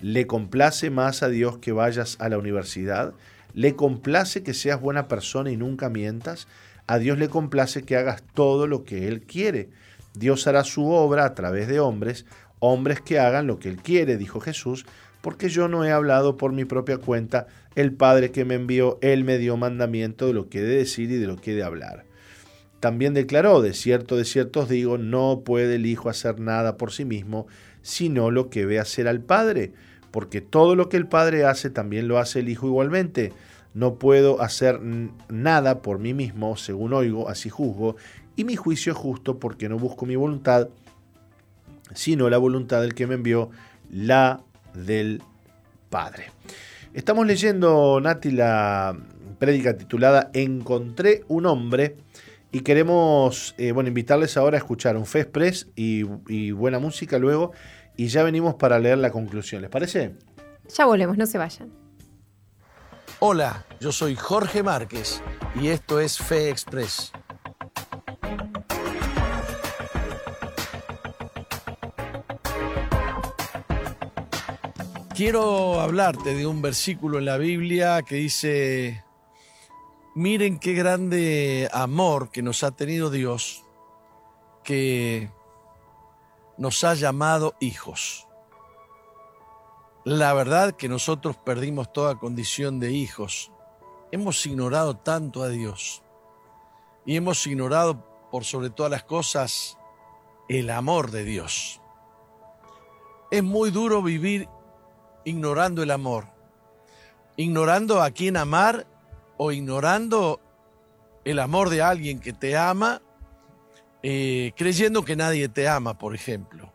¿Le complace más a Dios que vayas a la universidad? Le complace que seas buena persona y nunca mientas. A Dios le complace que hagas todo lo que Él quiere. Dios hará su obra a través de hombres, hombres que hagan lo que Él quiere, dijo Jesús, porque yo no he hablado por mi propia cuenta. El Padre que me envió, Él me dio mandamiento de lo que he de decir y de lo que he de hablar. también declaró, de cierto, de cierto os digo, no puede el Hijo hacer nada por sí mismo, sino lo que ve hacer al Padre, porque todo lo que el Padre hace también lo hace el Hijo igualmente. No puedo hacer nada por mí mismo, según oigo, así juzgo, y mi juicio es justo porque no busco mi voluntad, sino la voluntad del que me envió, la del Padre. Estamos leyendo, Nati, la prédica titulada Encontré un hombre y queremos eh, invitarles ahora a escuchar un Fe Express y, y buena música luego y ya venimos para leer la conclusión. ¿Les parece? Ya volvemos, no se vayan. Hola, yo soy Jorge Márquez y esto es Fe Express. Quiero hablarte de un versículo en la Biblia que dice, miren qué grande amor que nos ha tenido Dios, que nos ha llamado hijos. La verdad que nosotros perdimos toda condición de hijos. Hemos ignorado tanto a Dios y hemos ignorado por sobre todas las cosas el amor de Dios. Es muy duro vivir ignorando el amor, ignorando a quién amar o ignorando el amor de alguien que te ama, eh, creyendo que nadie te ama, por ejemplo.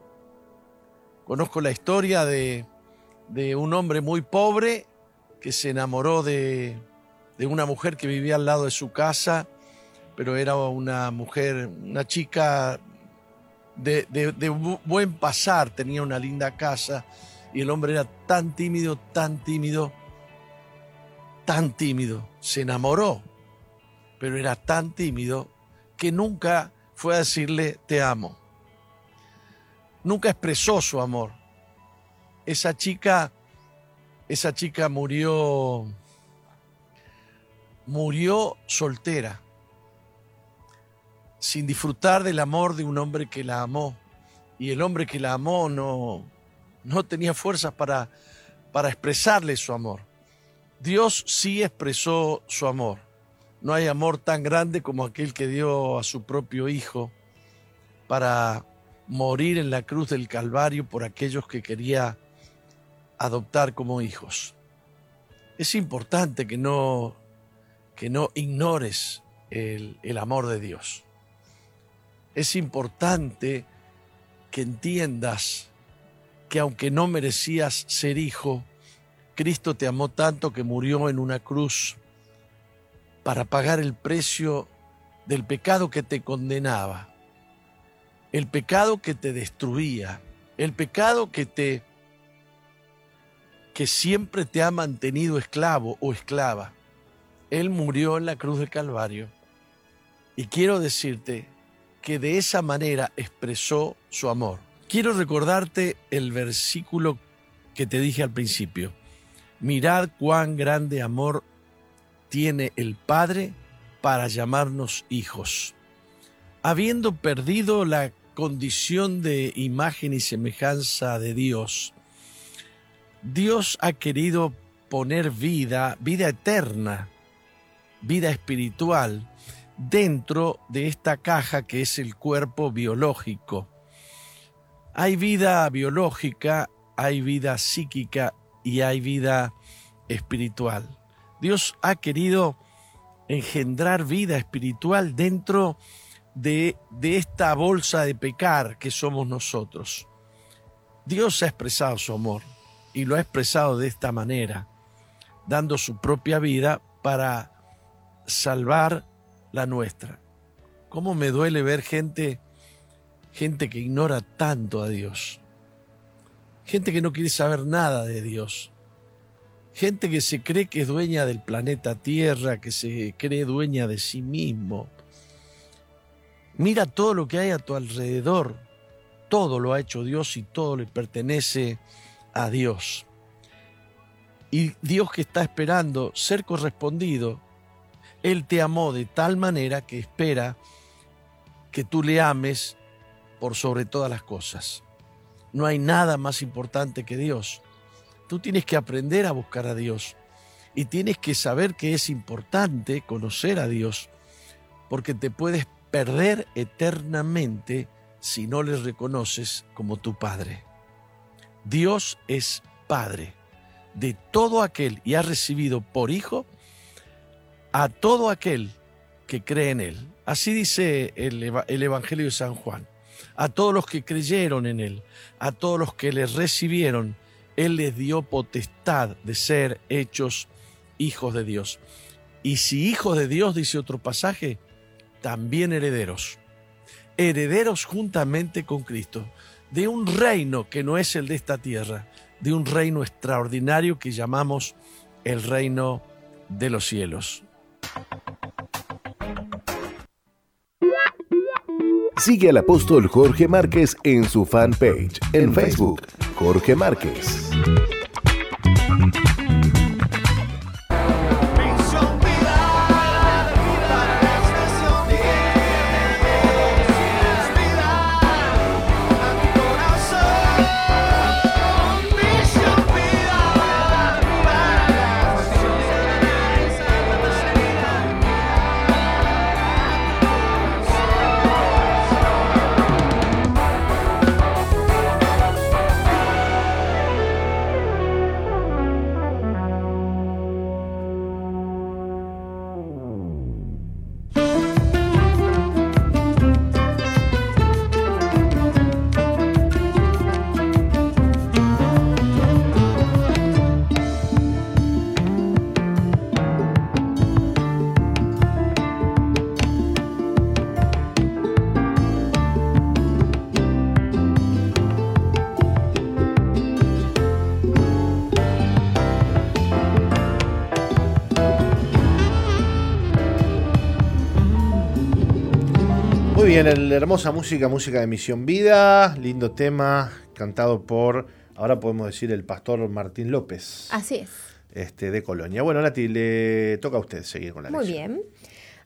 Conozco la historia de, de un hombre muy pobre que se enamoró de, de una mujer que vivía al lado de su casa, pero era una mujer, una chica de, de, buen pasar, tenía una linda casa y el hombre era tan tímido, tan tímido, tan tímido. Se enamoró, pero era tan tímido que nunca fue a decirle te amo. Nunca expresó su amor. Esa chica, esa chica murió, murió soltera, sin disfrutar del amor de un hombre que la amó. Y el hombre que la amó no, no tenía fuerzas para, para expresarle su amor. Dios sí expresó su amor. No hay amor tan grande como aquel que dio a su propio Hijo para morir en la cruz del Calvario por aquellos que quería adoptar como hijos. Es importante que no, que no ignores el, el amor de Dios. Es importante que entiendas que aunque no merecías ser hijo, Cristo te amó tanto que murió en una cruz para pagar el precio del pecado que te condenaba, el pecado que te destruía, el pecado que te que siempre te ha mantenido esclavo o esclava. Él murió en la cruz del Calvario. Y quiero decirte que de esa manera expresó su amor. Quiero recordarte el versículo que te dije al principio. Mirad cuán grande amor tiene el Padre para llamarnos hijos. Habiendo perdido la condición de imagen y semejanza de Dios, Dios ha querido poner vida, vida eterna, vida espiritual, dentro de esta caja que es el cuerpo biológico. Hay vida biológica, hay vida psíquica y hay vida espiritual. Dios ha querido engendrar vida espiritual dentro de, de, esta bolsa de pecar que somos nosotros. Dios ha expresado su amor y lo ha expresado de esta manera, dando su propia vida para salvar la nuestra. ¿Cómo me duele ver gente gente que ignora tanto a Dios, gente que no quiere saber nada de Dios, gente que se cree que es dueña del planeta Tierra, que se cree dueña de sí mismo. Mira todo lo que hay a tu alrededor, todo lo ha hecho Dios y todo le pertenece a Dios. Y Dios que está esperando ser correspondido, Él te amó de tal manera que espera que tú le ames por sobre todas las cosas. No hay nada más importante que Dios. Tú tienes que aprender a buscar a Dios y tienes que saber que es importante conocer a Dios porque te puedes perder eternamente si no le reconoces como tu Padre. Dios es Padre de todo aquel y ha recibido por hijo a todo aquel que cree en Él. Así dice el, el, Evangelio de San Juan. A todos los que creyeron en Él, a todos los que le recibieron, Él les dio potestad de ser hechos hijos de Dios. Y si hijos de Dios, dice otro pasaje, también herederos. Herederos juntamente con Cristo, de un reino que no es el de esta tierra, de un reino extraordinario que llamamos el reino de los cielos. Sigue al apóstol Jorge Márquez en su fanpage en Facebook, Jorge Márquez. Bien, hermosa música, música de Misión Vida, lindo tema, cantado por, ahora podemos decir, el pastor Martín López. Así es. Este, de Colonia. Bueno, Nati, le toca a usted seguir con la Muy bien.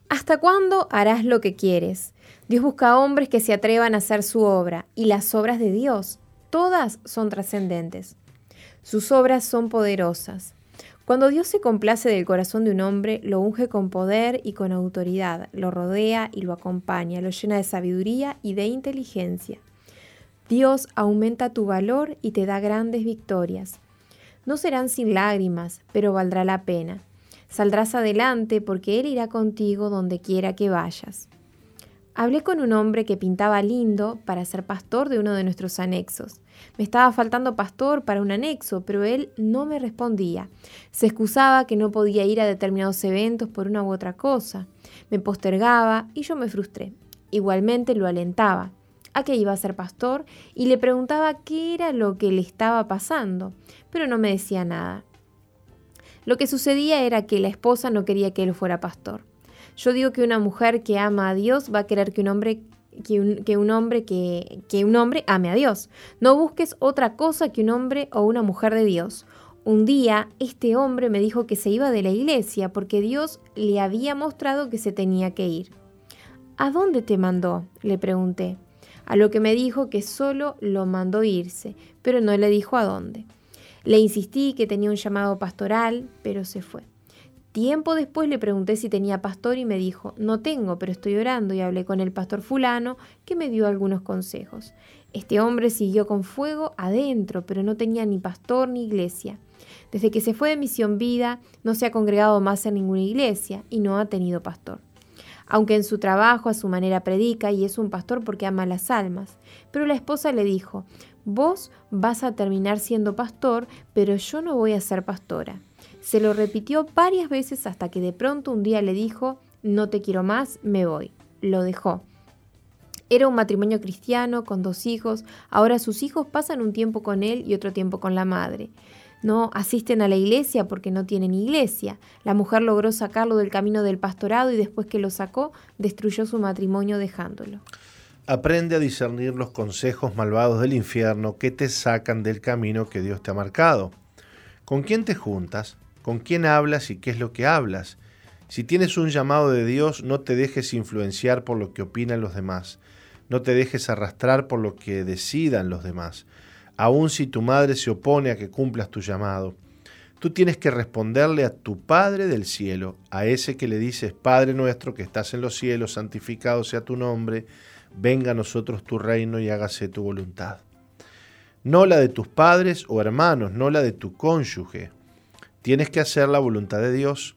¿Hasta cuándo harás lo que quieres? Dios busca hombres que se atrevan a hacer su obra, y las obras de Dios, todas son trascendentes. Sus obras son poderosas. Cuando Dios se complace del corazón de un hombre, lo unge con poder y con autoridad, lo rodea y lo acompaña, lo llena de sabiduría y de inteligencia. Dios aumenta tu valor y te da grandes victorias. No serán sin lágrimas, pero valdrá la pena. Saldrás adelante porque Él irá contigo donde quiera que vayas. Hablé con un hombre que pintaba lindo para ser pastor de uno de nuestros anexos. Me estaba faltando pastor para un anexo, pero él no me respondía. Se excusaba que no podía ir a determinados eventos por una u otra cosa. Me postergaba y yo me frustré. Igualmente lo alentaba a que iba a ser pastor y le preguntaba qué era lo que le estaba pasando, pero no me decía nada. Lo que sucedía era que la esposa no quería que él fuera pastor. Yo digo que una mujer que ama a Dios va a querer que un hombre que un, hombre que, que un hombre ame a Dios. No busques otra cosa que un hombre o una mujer de Dios. Un día este hombre me dijo que se iba de la iglesia porque Dios le había mostrado que se tenía que ir. ¿A dónde te mandó? le pregunté. A lo que me dijo que solo lo mandó irse, pero no le dijo a dónde. Le insistí que tenía un llamado pastoral, pero se fue. Tiempo después le pregunté si tenía pastor y me dijo, no tengo, pero estoy orando y hablé con el pastor fulano que me dio algunos consejos. Este hombre siguió con fuego adentro, pero no tenía ni pastor ni iglesia. Desde que se fue de Misión Vida, no se ha congregado más en ninguna iglesia y no ha tenido pastor. Aunque en su trabajo a su manera predica y es un pastor porque ama las almas. Pero la esposa le dijo, vos vas a terminar siendo pastor, pero yo no voy a ser pastora. Se lo repitió varias veces hasta que de pronto un día le dijo, no te quiero más, me voy. Lo dejó. Era un matrimonio cristiano con dos hijos, ahora sus hijos pasan un tiempo con él y otro tiempo con la madre. No asisten a la iglesia porque no tienen iglesia. La mujer logró sacarlo del camino del pastorado y después que lo sacó, destruyó su matrimonio dejándolo. Aprende a discernir los consejos malvados del infierno que te sacan del camino que Dios te ha marcado. ¿Con quién te juntas? Con quién hablas y qué es lo que hablas. Si tienes un llamado de Dios, no te dejes influenciar por lo que opinan los demás. No te dejes arrastrar por lo que decidan los demás, aun si tu madre se opone a que cumplas tu llamado. tú tienes que responderle a tu Padre del cielo, a ese que le dices, Padre nuestro que estás en los cielos, santificado sea tu nombre, venga a nosotros tu reino y hágase tu voluntad. No la de tus padres o hermanos, no la de tu cónyuge. Tienes que hacer la voluntad de Dios.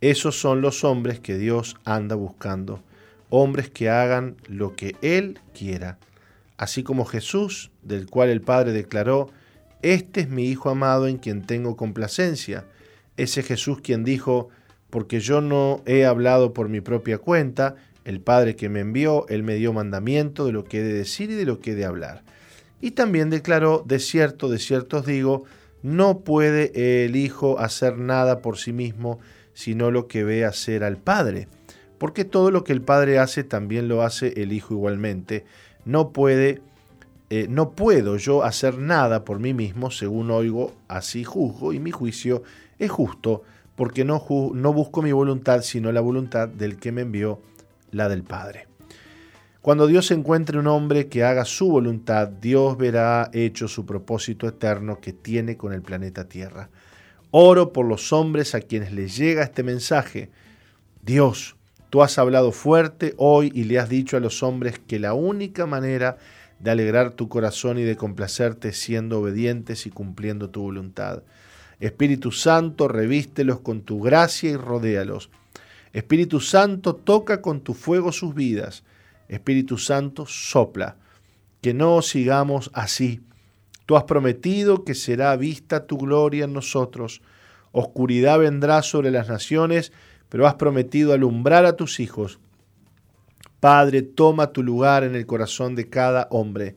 Esos son los hombres que Dios anda buscando, hombres que hagan lo que Él quiera, así como Jesús, del cual el Padre declaró, Este es mi Hijo amado en quien tengo complacencia. Ese Jesús quien dijo, porque yo no he hablado por mi propia cuenta, el Padre que me envió, Él me dio mandamiento de lo que he de decir y de lo que he de hablar. Y también declaró, de cierto, de cierto os digo, no puede el Hijo hacer nada por sí mismo, sino lo que ve hacer al Padre. Porque todo lo que el Padre hace también lo hace el Hijo igualmente. No puede, eh, no puedo yo hacer nada por mí mismo, según oigo, así juzgo, y mi juicio es justo, porque no, no busco mi voluntad, sino la voluntad del que me envió la del Padre. Cuando Dios encuentre un hombre que haga su voluntad, Dios verá hecho su propósito eterno que tiene con el planeta Tierra. Oro por los hombres a quienes les llega este mensaje. Dios, tú has hablado fuerte hoy y le has dicho a los hombres que la única manera de alegrar tu corazón y de complacerte siendo obedientes y cumpliendo tu voluntad. Espíritu Santo, revístelos con tu gracia y rodéalos. Espíritu Santo, toca con tu fuego sus vidas. Espíritu Santo, sopla. Que no sigamos así. Tú has prometido que será vista tu gloria en nosotros. Oscuridad vendrá sobre las naciones, pero has prometido alumbrar a tus hijos. Padre, toma tu lugar en el corazón de cada hombre.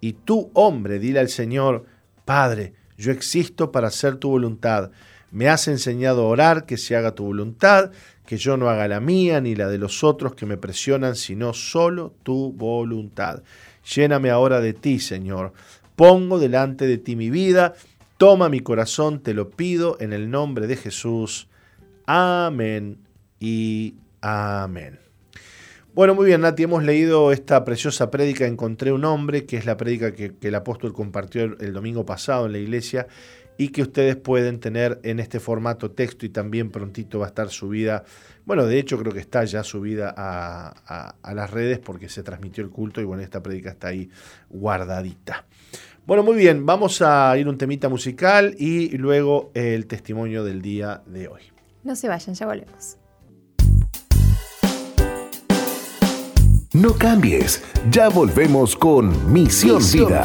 Y tú, hombre, dile al Señor, Padre, yo existo para hacer tu voluntad. Me has enseñado a orar, que se haga tu voluntad, que yo no haga la mía ni la de los otros que me presionan, sino solo tu voluntad. Lléname ahora de ti, Señor. Pongo delante de ti mi vida. Toma mi corazón, te lo pido en el nombre de Jesús. Amén y amén. Bueno, muy bien, Nati, hemos leído esta preciosa prédica Encontré un hombre, que es la prédica que, que el apóstol compartió el domingo pasado en la iglesia y que ustedes pueden tener en este formato texto y también prontito va a estar subida, bueno, de hecho creo que está ya subida a, las redes porque se transmitió el culto y bueno, esta prédica está ahí guardadita. Bueno, muy bien, vamos a ir un temita musical y luego el testimonio del día de hoy. No se vayan, ya volvemos. No cambies, ya volvemos con Misión, Vida.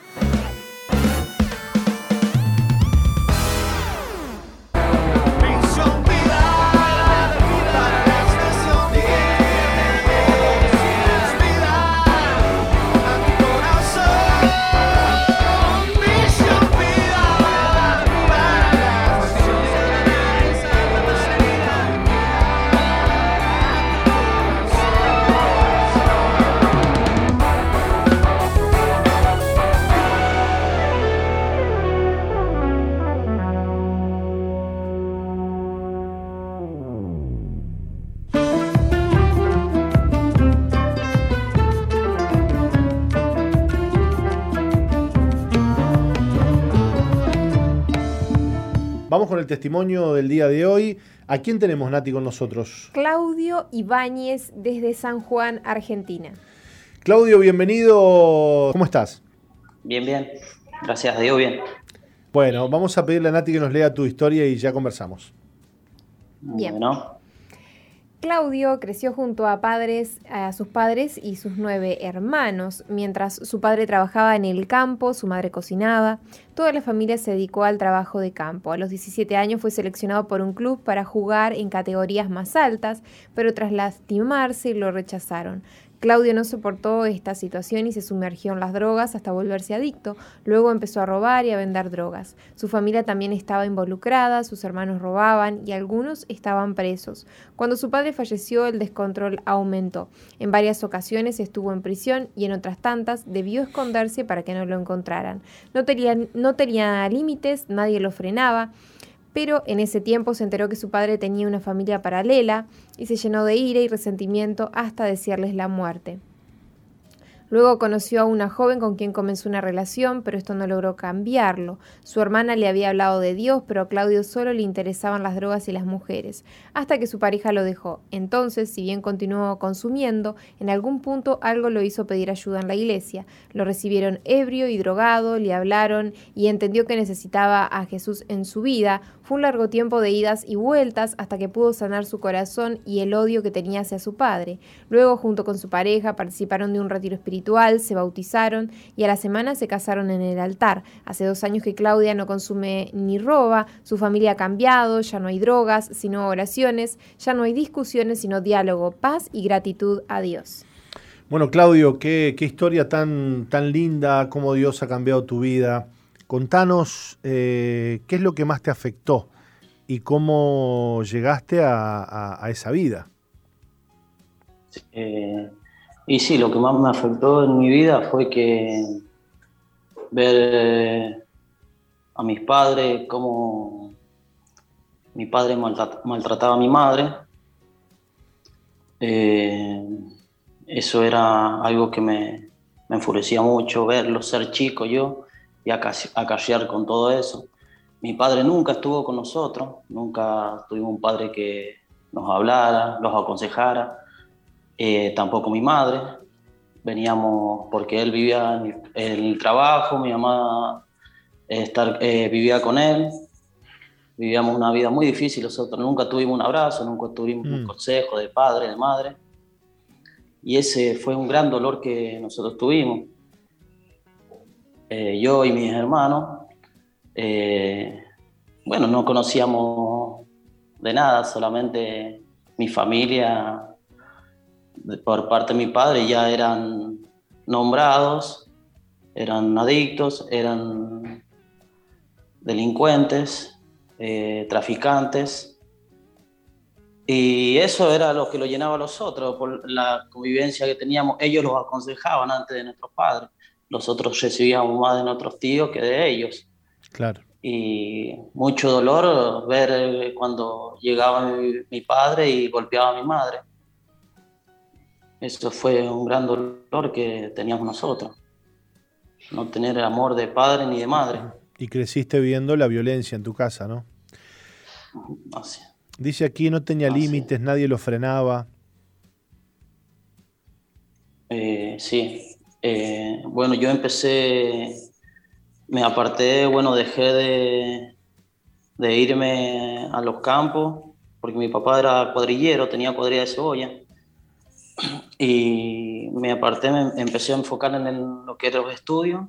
Con el testimonio del día de hoy. ¿A quién tenemos, Nati, con nosotros? Claudio Ibáñez desde San Juan, Argentina. Claudio, bienvenido. ¿Cómo estás? Bien, bien. Gracias a Dios, bien. Bueno, vamos a pedirle a Nati que nos lea tu historia y ya conversamos. Bien. Bueno. Claudio creció junto a padres, a sus padres y sus nueve hermanos. Mientras su padre trabajaba en el campo, su madre cocinaba. Toda la familia se dedicó al trabajo de campo. A los 17 años fue seleccionado por un club para jugar en categorías más altas, pero tras lastimarse lo rechazaron. Claudio no soportó esta situación y se sumergió en las drogas hasta volverse adicto. Luego empezó a robar y a vender drogas. Su familia también estaba involucrada, sus hermanos robaban y algunos estaban presos. Cuando su padre falleció, el descontrol aumentó. En varias ocasiones estuvo en prisión y en otras tantas debió esconderse para que no lo encontraran. No tenía, no tenía límites, nadie lo frenaba pero en ese tiempo se enteró que su padre tenía una familia paralela y se llenó de ira y resentimiento hasta desearles la muerte. Luego conoció a una joven con quien comenzó una relación, pero esto no logró cambiarlo. Su hermana le había hablado de Dios, pero a Claudio solo le interesaban las drogas y las mujeres, hasta que su pareja lo dejó. Entonces, si bien continuó consumiendo, en algún punto algo lo hizo pedir ayuda en la iglesia. Lo recibieron ebrio y drogado, le hablaron y entendió que necesitaba a Jesús en su vida. Fue un largo tiempo de idas y vueltas hasta que pudo sanar su corazón y el odio que tenía hacia su padre. Luego, junto con su pareja, participaron de un retiro espiritual se bautizaron y a la semana se casaron en el altar. Hace dos años que Claudia no consume ni roba, su familia ha cambiado, ya no hay drogas, sino oraciones, ya no hay discusiones, sino diálogo, paz y gratitud a Dios. Bueno, Claudio, qué, historia tan, tan linda, cómo Dios ha cambiado tu vida. Contanos eh, qué es lo que más te afectó y cómo llegaste a, esa vida. Eh, y sí, lo que más me afectó en mi vida fue que ver eh, a mis padres, cómo mi padre maltrataba a mi madre. Eh, eso era algo que me, enfurecía mucho, verlo, ser chico yo y acarrear con todo eso. Mi padre nunca estuvo con nosotros, nunca tuvimos un padre que nos hablara, los aconsejara. Eh, tampoco mi madre. Veníamos porque él vivía en el, trabajo, mi mamá estar, eh, vivía con él. Vivíamos una vida muy difícil, nosotros nunca tuvimos un abrazo, nunca tuvimos un mm. consejo de padre, de madre. Y ese fue un gran dolor que nosotros tuvimos. Eh, yo y mis hermanos, bueno, no conocíamos de nada, solamente mi familia por parte de mi padre ya eran nombrados, eran adictos, eran delincuentes, eh, traficantes. Y eso era lo que lo llenaba a los otros, por la convivencia que teníamos. Ellos los aconsejaban antes de nuestros padres. Nosotros recibíamos más de nuestros tíos que de ellos. Claro. Y mucho dolor ver cuando llegaba mi padre y golpeaba a mi madre. Eso fue un gran dolor que teníamos nosotros. No tener amor de padre ni de madre. Y creciste viendo la violencia en tu casa, ¿no? Así. Dice aquí, no tenía límites, nadie lo frenaba. Eh, sí. Eh, bueno, yo empecé, me aparté, bueno, dejé de, de irme a los campos, porque mi papá era cuadrillero, tenía cuadrilla de cebolla y me aparté, me empecé a enfocar en lo que era los estudios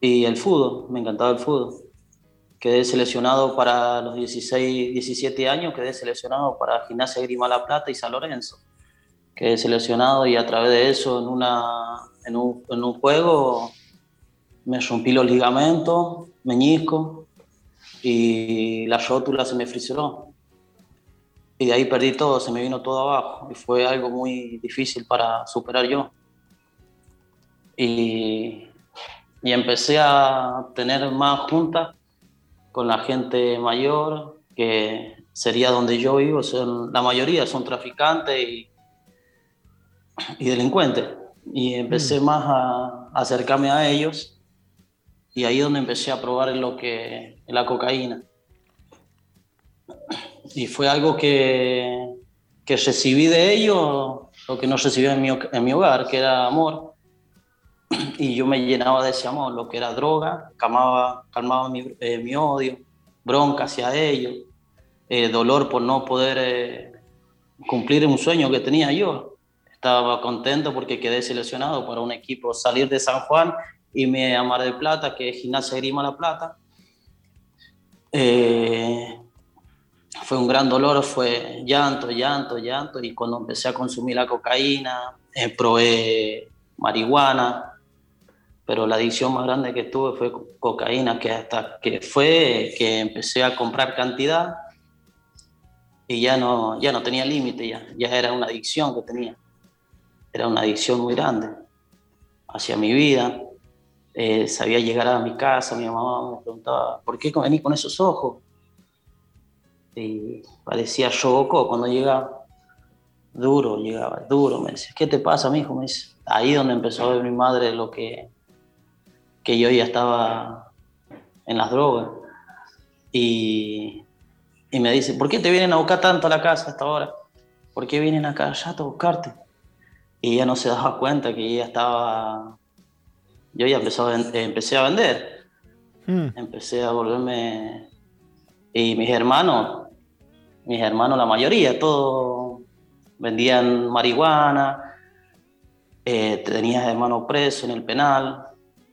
y el fútbol, me encantaba el fútbol. Quedé seleccionado para los 16, 17 años, quedé seleccionado para Gimnasia Grima La Plata y San Lorenzo. Quedé seleccionado y a través de eso en, una, en, un, en un juego me rompí los ligamentos, meñisco y la rótula se me frisuró y de ahí perdí todo, se me vino todo abajo y fue algo muy difícil para superar yo. Y, y empecé a tener más juntas con la gente mayor, que sería donde yo vivo, son, la mayoría son traficantes y, y delincuentes. Y empecé mm. más a, acercarme a ellos y ahí es donde empecé a probar lo que la cocaína y fue algo que, que recibí de ellos, lo que no recibí en mi, en mi hogar, que era amor. Y yo me llenaba de ese amor, lo que era droga, calmaba, calmaba mi, eh, mi odio, bronca hacia ellos, eh, dolor por no poder eh, cumplir un sueño que tenía yo. Estaba contento porque quedé seleccionado para un equipo salir de San Juan y me a Mar del Plata, que es Gimnasia Grima La Plata. Eh, fue un gran dolor, fue llanto, llanto, llanto, y cuando empecé a consumir la cocaína, eh, probé marihuana, pero la adicción más grande que tuve fue cocaína, que hasta que fue que empecé a comprar cantidad y ya no, ya no tenía límite, ya, ya era una adicción que tenía, era una adicción muy grande hacia mi vida. Eh, sabía llegar a mi casa, mi mamá me preguntaba, ¿por qué venís con esos ojos? Y parecía Yobocó cuando llegaba. Duro, llegaba, duro. Me decía, ¿qué te pasa, mi hijo? Me dice, ahí donde empezó a ver mi madre lo que, que yo ya estaba en las drogas. Y, y me dice, ¿por qué te vienen a buscar tanto a la casa hasta ahora? ¿Por qué vienen acá ya a buscarte? Y ella no se daba cuenta que ella estaba... Yo ya empezó empecé a vender. Hmm. Empecé a volverme... Y mis hermanos, mis hermanos, la mayoría, todos vendían marihuana, eh, tenía hermanos presos en el penal,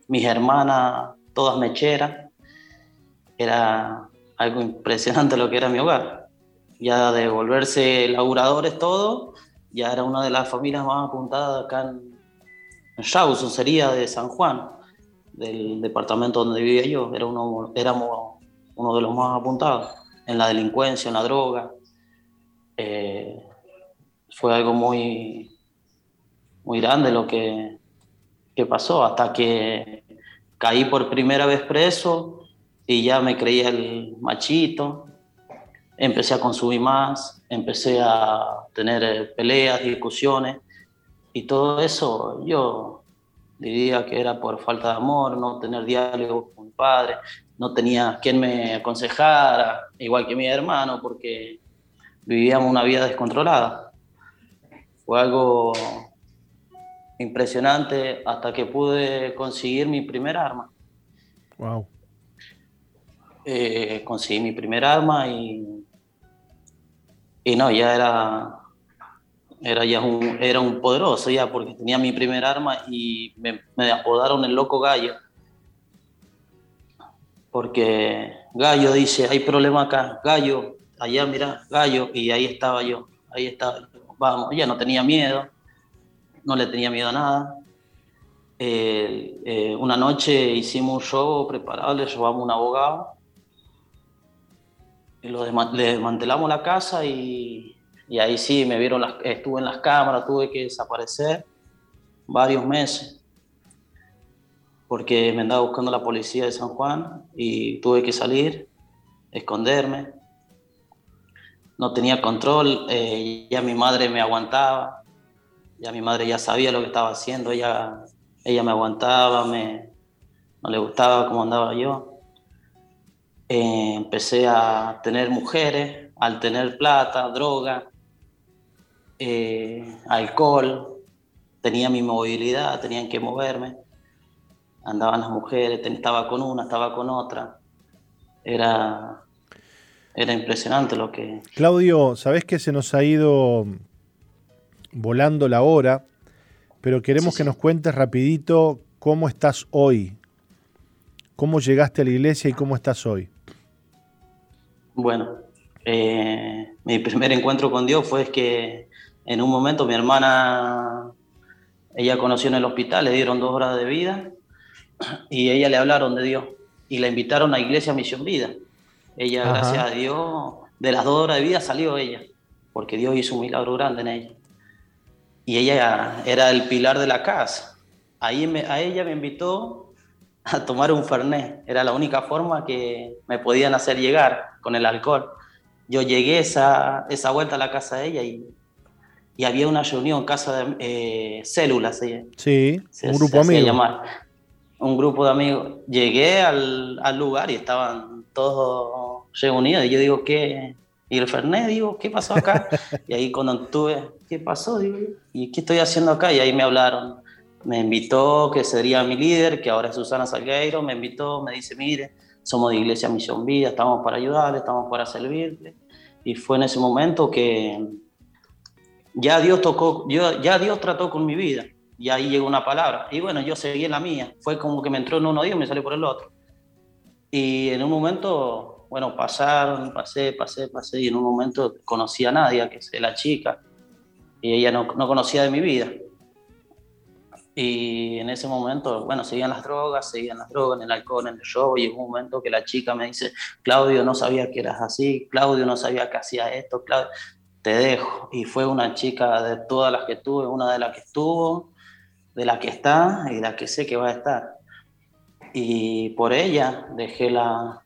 mis hermanas, todas mecheras. Era algo impresionante lo que era mi hogar. Ya de volverse laburadores todo, ya era una de las familias más apuntadas acá en, en sería de San Juan, del departamento donde vivía yo. Era uno, éramos uno de los más apuntados en la delincuencia, en la droga. Eh, fue algo muy, muy grande lo que, que pasó, hasta que caí por primera vez preso y ya me creía el machito, empecé a consumir más, empecé a tener eh, peleas, discusiones y todo eso yo diría que era por falta de amor, no tener diálogo con mi padre, no tenía quien me aconsejara, igual que mi hermano, porque vivíamos una vida descontrolada. Fue algo impresionante hasta que pude conseguir mi primer arma. Wow. Eh, conseguí mi primer arma y, y no, ya era, era ya un, era un poderoso ya porque tenía mi primer arma y me, me apodaron el loco gallo. Porque Gallo dice, hay problema acá, Gallo, allá mira, Gallo, y ahí estaba yo, ahí estaba Vamos, ya no tenía miedo, no le tenía miedo a nada. Eh, una noche hicimos un show preparado, le llevamos un abogado le desmantelamos la casa y, y, ahí sí me vieron, las, estuve en las cámaras, tuve que desaparecer varios meses porque me andaba buscando la policía de San Juan y tuve que salir, esconderme. No tenía control, eh, ya mi madre me aguantaba, ya mi madre ya sabía lo que estaba haciendo, ella, ella me aguantaba, me, no le gustaba cómo andaba yo. Eh, empecé a tener mujeres, al tener plata, droga, eh, alcohol, tenía mi movilidad, tenían que moverme, andaban las mujeres, estaba con una, estaba con otra, era, era impresionante lo que... Claudio, sabes que se nos ha ido volando la hora, pero queremos que nos cuentes rapidito cómo estás hoy, cómo llegaste a la iglesia y cómo estás hoy. Bueno, eh, mi primer encuentro con Dios fue que en un momento mi hermana, ella conoció en el hospital, le dieron dos horas de vida y ella le hablaron de Dios y la invitaron a Iglesia Misión Vida. Ella, gracias a Dios, de las dos horas de vida salió ella, porque Dios hizo un milagro grande en ella. Y ella era el pilar de la casa. Ahí a ella me invitó a tomar un Fernet. Era la única forma que me podían hacer llegar con el alcohol. Yo llegué esa, esa vuelta a la casa de ella y, y había una reunión, casa de eh, células. Sí, un grupo amigo. Un grupo de amigos. Llegué al, al, lugar y estaban todos reunidos y yo digo, ¿qué? Y el Fernet, digo, ¿qué pasó acá? y ahí cuando tuve, ¿qué pasó? Digo, ¿y qué estoy haciendo acá? Y ahí me hablaron me invitó, que sería mi líder, que ahora es Susana Salgueiro, me invitó, me dice, mire, somos de Iglesia Misión Vida, estamos para ayudarle, estamos para servirle. Y fue en ese momento que ya Dios tocó, ya Dios trató con mi vida. Y ahí llegó una palabra. Y bueno, yo seguí en la mía. Fue como que me entró en uno día y me salió por el otro. Y en un momento, bueno, pasar, pasé, pasé, pasé, y en un momento conocí a Nadia, que es la chica, y ella no, no conocía de mi vida. Y en ese momento, bueno, seguían las drogas, seguían las drogas, en el alcohol, en el show, y en un momento que la chica me dice, Claudio, no sabía que eras así, Claudio, no sabía que hacía esto, Claudio, te dejo. Y fue una chica de todas las que tuve, una de las que estuvo, de la que está y la que sé que va a estar. Y por ella dejé la...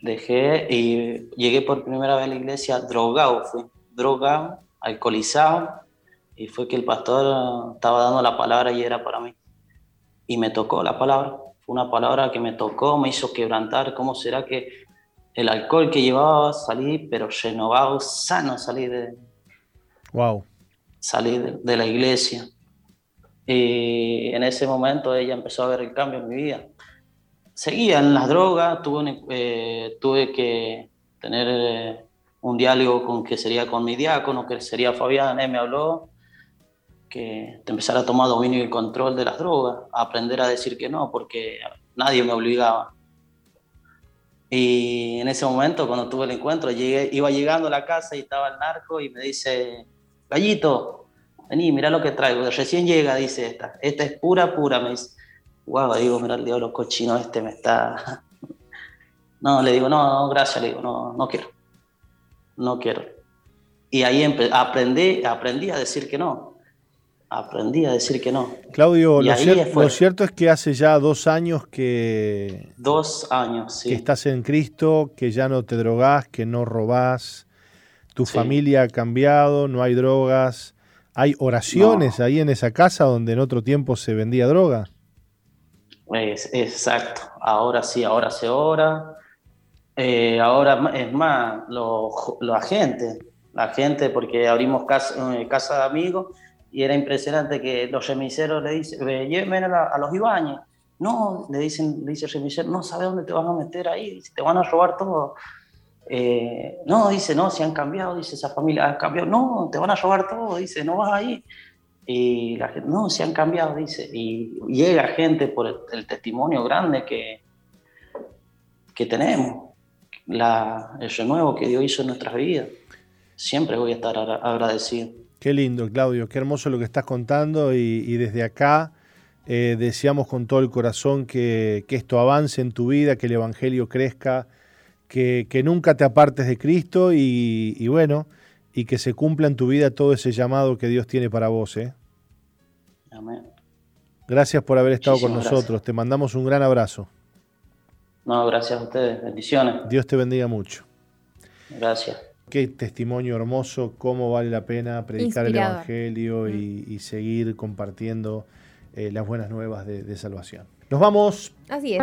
Dejé y llegué por primera vez a la iglesia drogado, fui drogado, alcoholizado, y fue que el pastor estaba dando la palabra y era para mí. Y me tocó la palabra. Fue una palabra que me tocó, me hizo quebrantar. ¿Cómo será que el alcohol que llevaba salí, pero renovado, sano, salí de, wow. salí de, la iglesia. Y en ese momento ella empezó a ver el cambio en mi vida. Seguía en las drogas, tuve, eh, tuve que tener eh, un diálogo con que sería con mi diácono, que sería Fabián, él me habló que te empezara a tomar dominio y control de las drogas, a aprender a decir que no, porque nadie me obligaba. Y en ese momento, cuando tuve el encuentro, llegué, iba llegando a la casa y estaba el narco y me dice, Gallito, vení, mira lo que traigo. Recién llega, dice esta. Esta es pura, pura. Me dice, guau, digo, mira el diablo cochino este me está... No, le digo, no, no, gracias, le digo, no, no quiero. No quiero. Y ahí aprendí, aprendí a decir que no aprendí a decir que no. Claudio, lo, cierto es que hace ya dos años que... Dos años, sí. Que estás en Cristo, que ya no te drogás, que no robás, tu familia ha cambiado, no hay drogas, hay oraciones ahí en esa casa donde en otro tiempo se vendía droga. Es, exacto, ahora sí, ahora se ora. Eh, ahora es más, la gente, la gente, porque abrimos casa, eh, casa de amigos y era impresionante que los remiseros le dicen, llévenme a, los Ibañez. No, le dicen, le dice el remisero, no sabe dónde te van a meter ahí, te van a robar todo. Eh, no, dice, no, se han cambiado, dice, esa familia ha cambiado. No, te van a robar todo, dice, no vas ahí. Y la gente, no, se han cambiado, dice. Y llega gente por el, testimonio grande que, que tenemos, la, el renuevo que Dios hizo en nuestras vidas. Siempre voy a estar agradecido. Qué lindo, Claudio, qué hermoso lo que estás contando y, desde acá eh, deseamos con todo el corazón que, esto avance en tu vida, que el Evangelio crezca, que, nunca te apartes de Cristo y, bueno, y que se cumpla en tu vida todo ese llamado que Dios tiene para vos. ¿eh? Amén. Gracias por haber estado con nosotros. Te mandamos un gran abrazo. No, gracias a ustedes. Bendiciones. Dios te bendiga mucho. Gracias. Qué testimonio hermoso, cómo vale la pena predicar el Evangelio y, mm. seguir compartiendo eh, las buenas nuevas de, de salvación. Nos vamos. Así es.